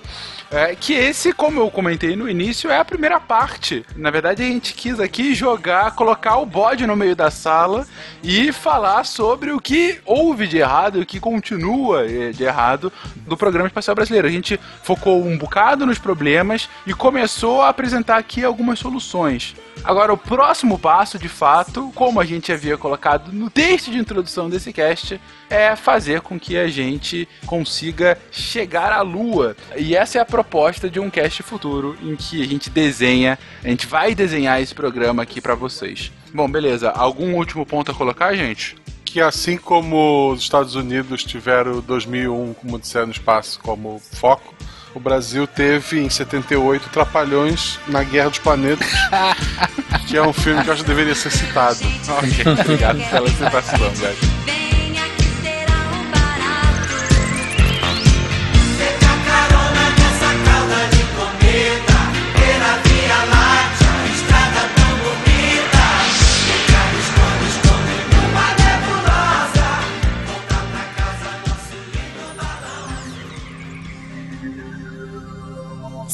é que esse, como eu comentei no início, é a primeira parte. Na verdade, a gente quis aqui jogar, colocar o bode no meio da sala e falar sobre o que houve de errado e o que continua eh, de errado do programa espacial brasileiro. A gente focou um bocado nos problemas e começou a apresentar aqui algumas soluções. Agora, o próximo passo, de fato, como a gente havia colocado no texto de introdução desse cast, é fazer com que a gente consiga chegar à Lua. E essa é a proposta de um cast futuro em que a gente desenha, a gente vai desenhar esse programa aqui pra vocês. Bom, beleza. Algum último ponto a colocar, gente? Que assim como os Estados Unidos tiveram 2001 como Odisseia no Espaço como foco, o Brasil teve em 78 Trapalhões na Guerra dos Planetas, [laughs] que é um filme que eu acho que deveria ser citado. Ok, obrigado pela citação, guys.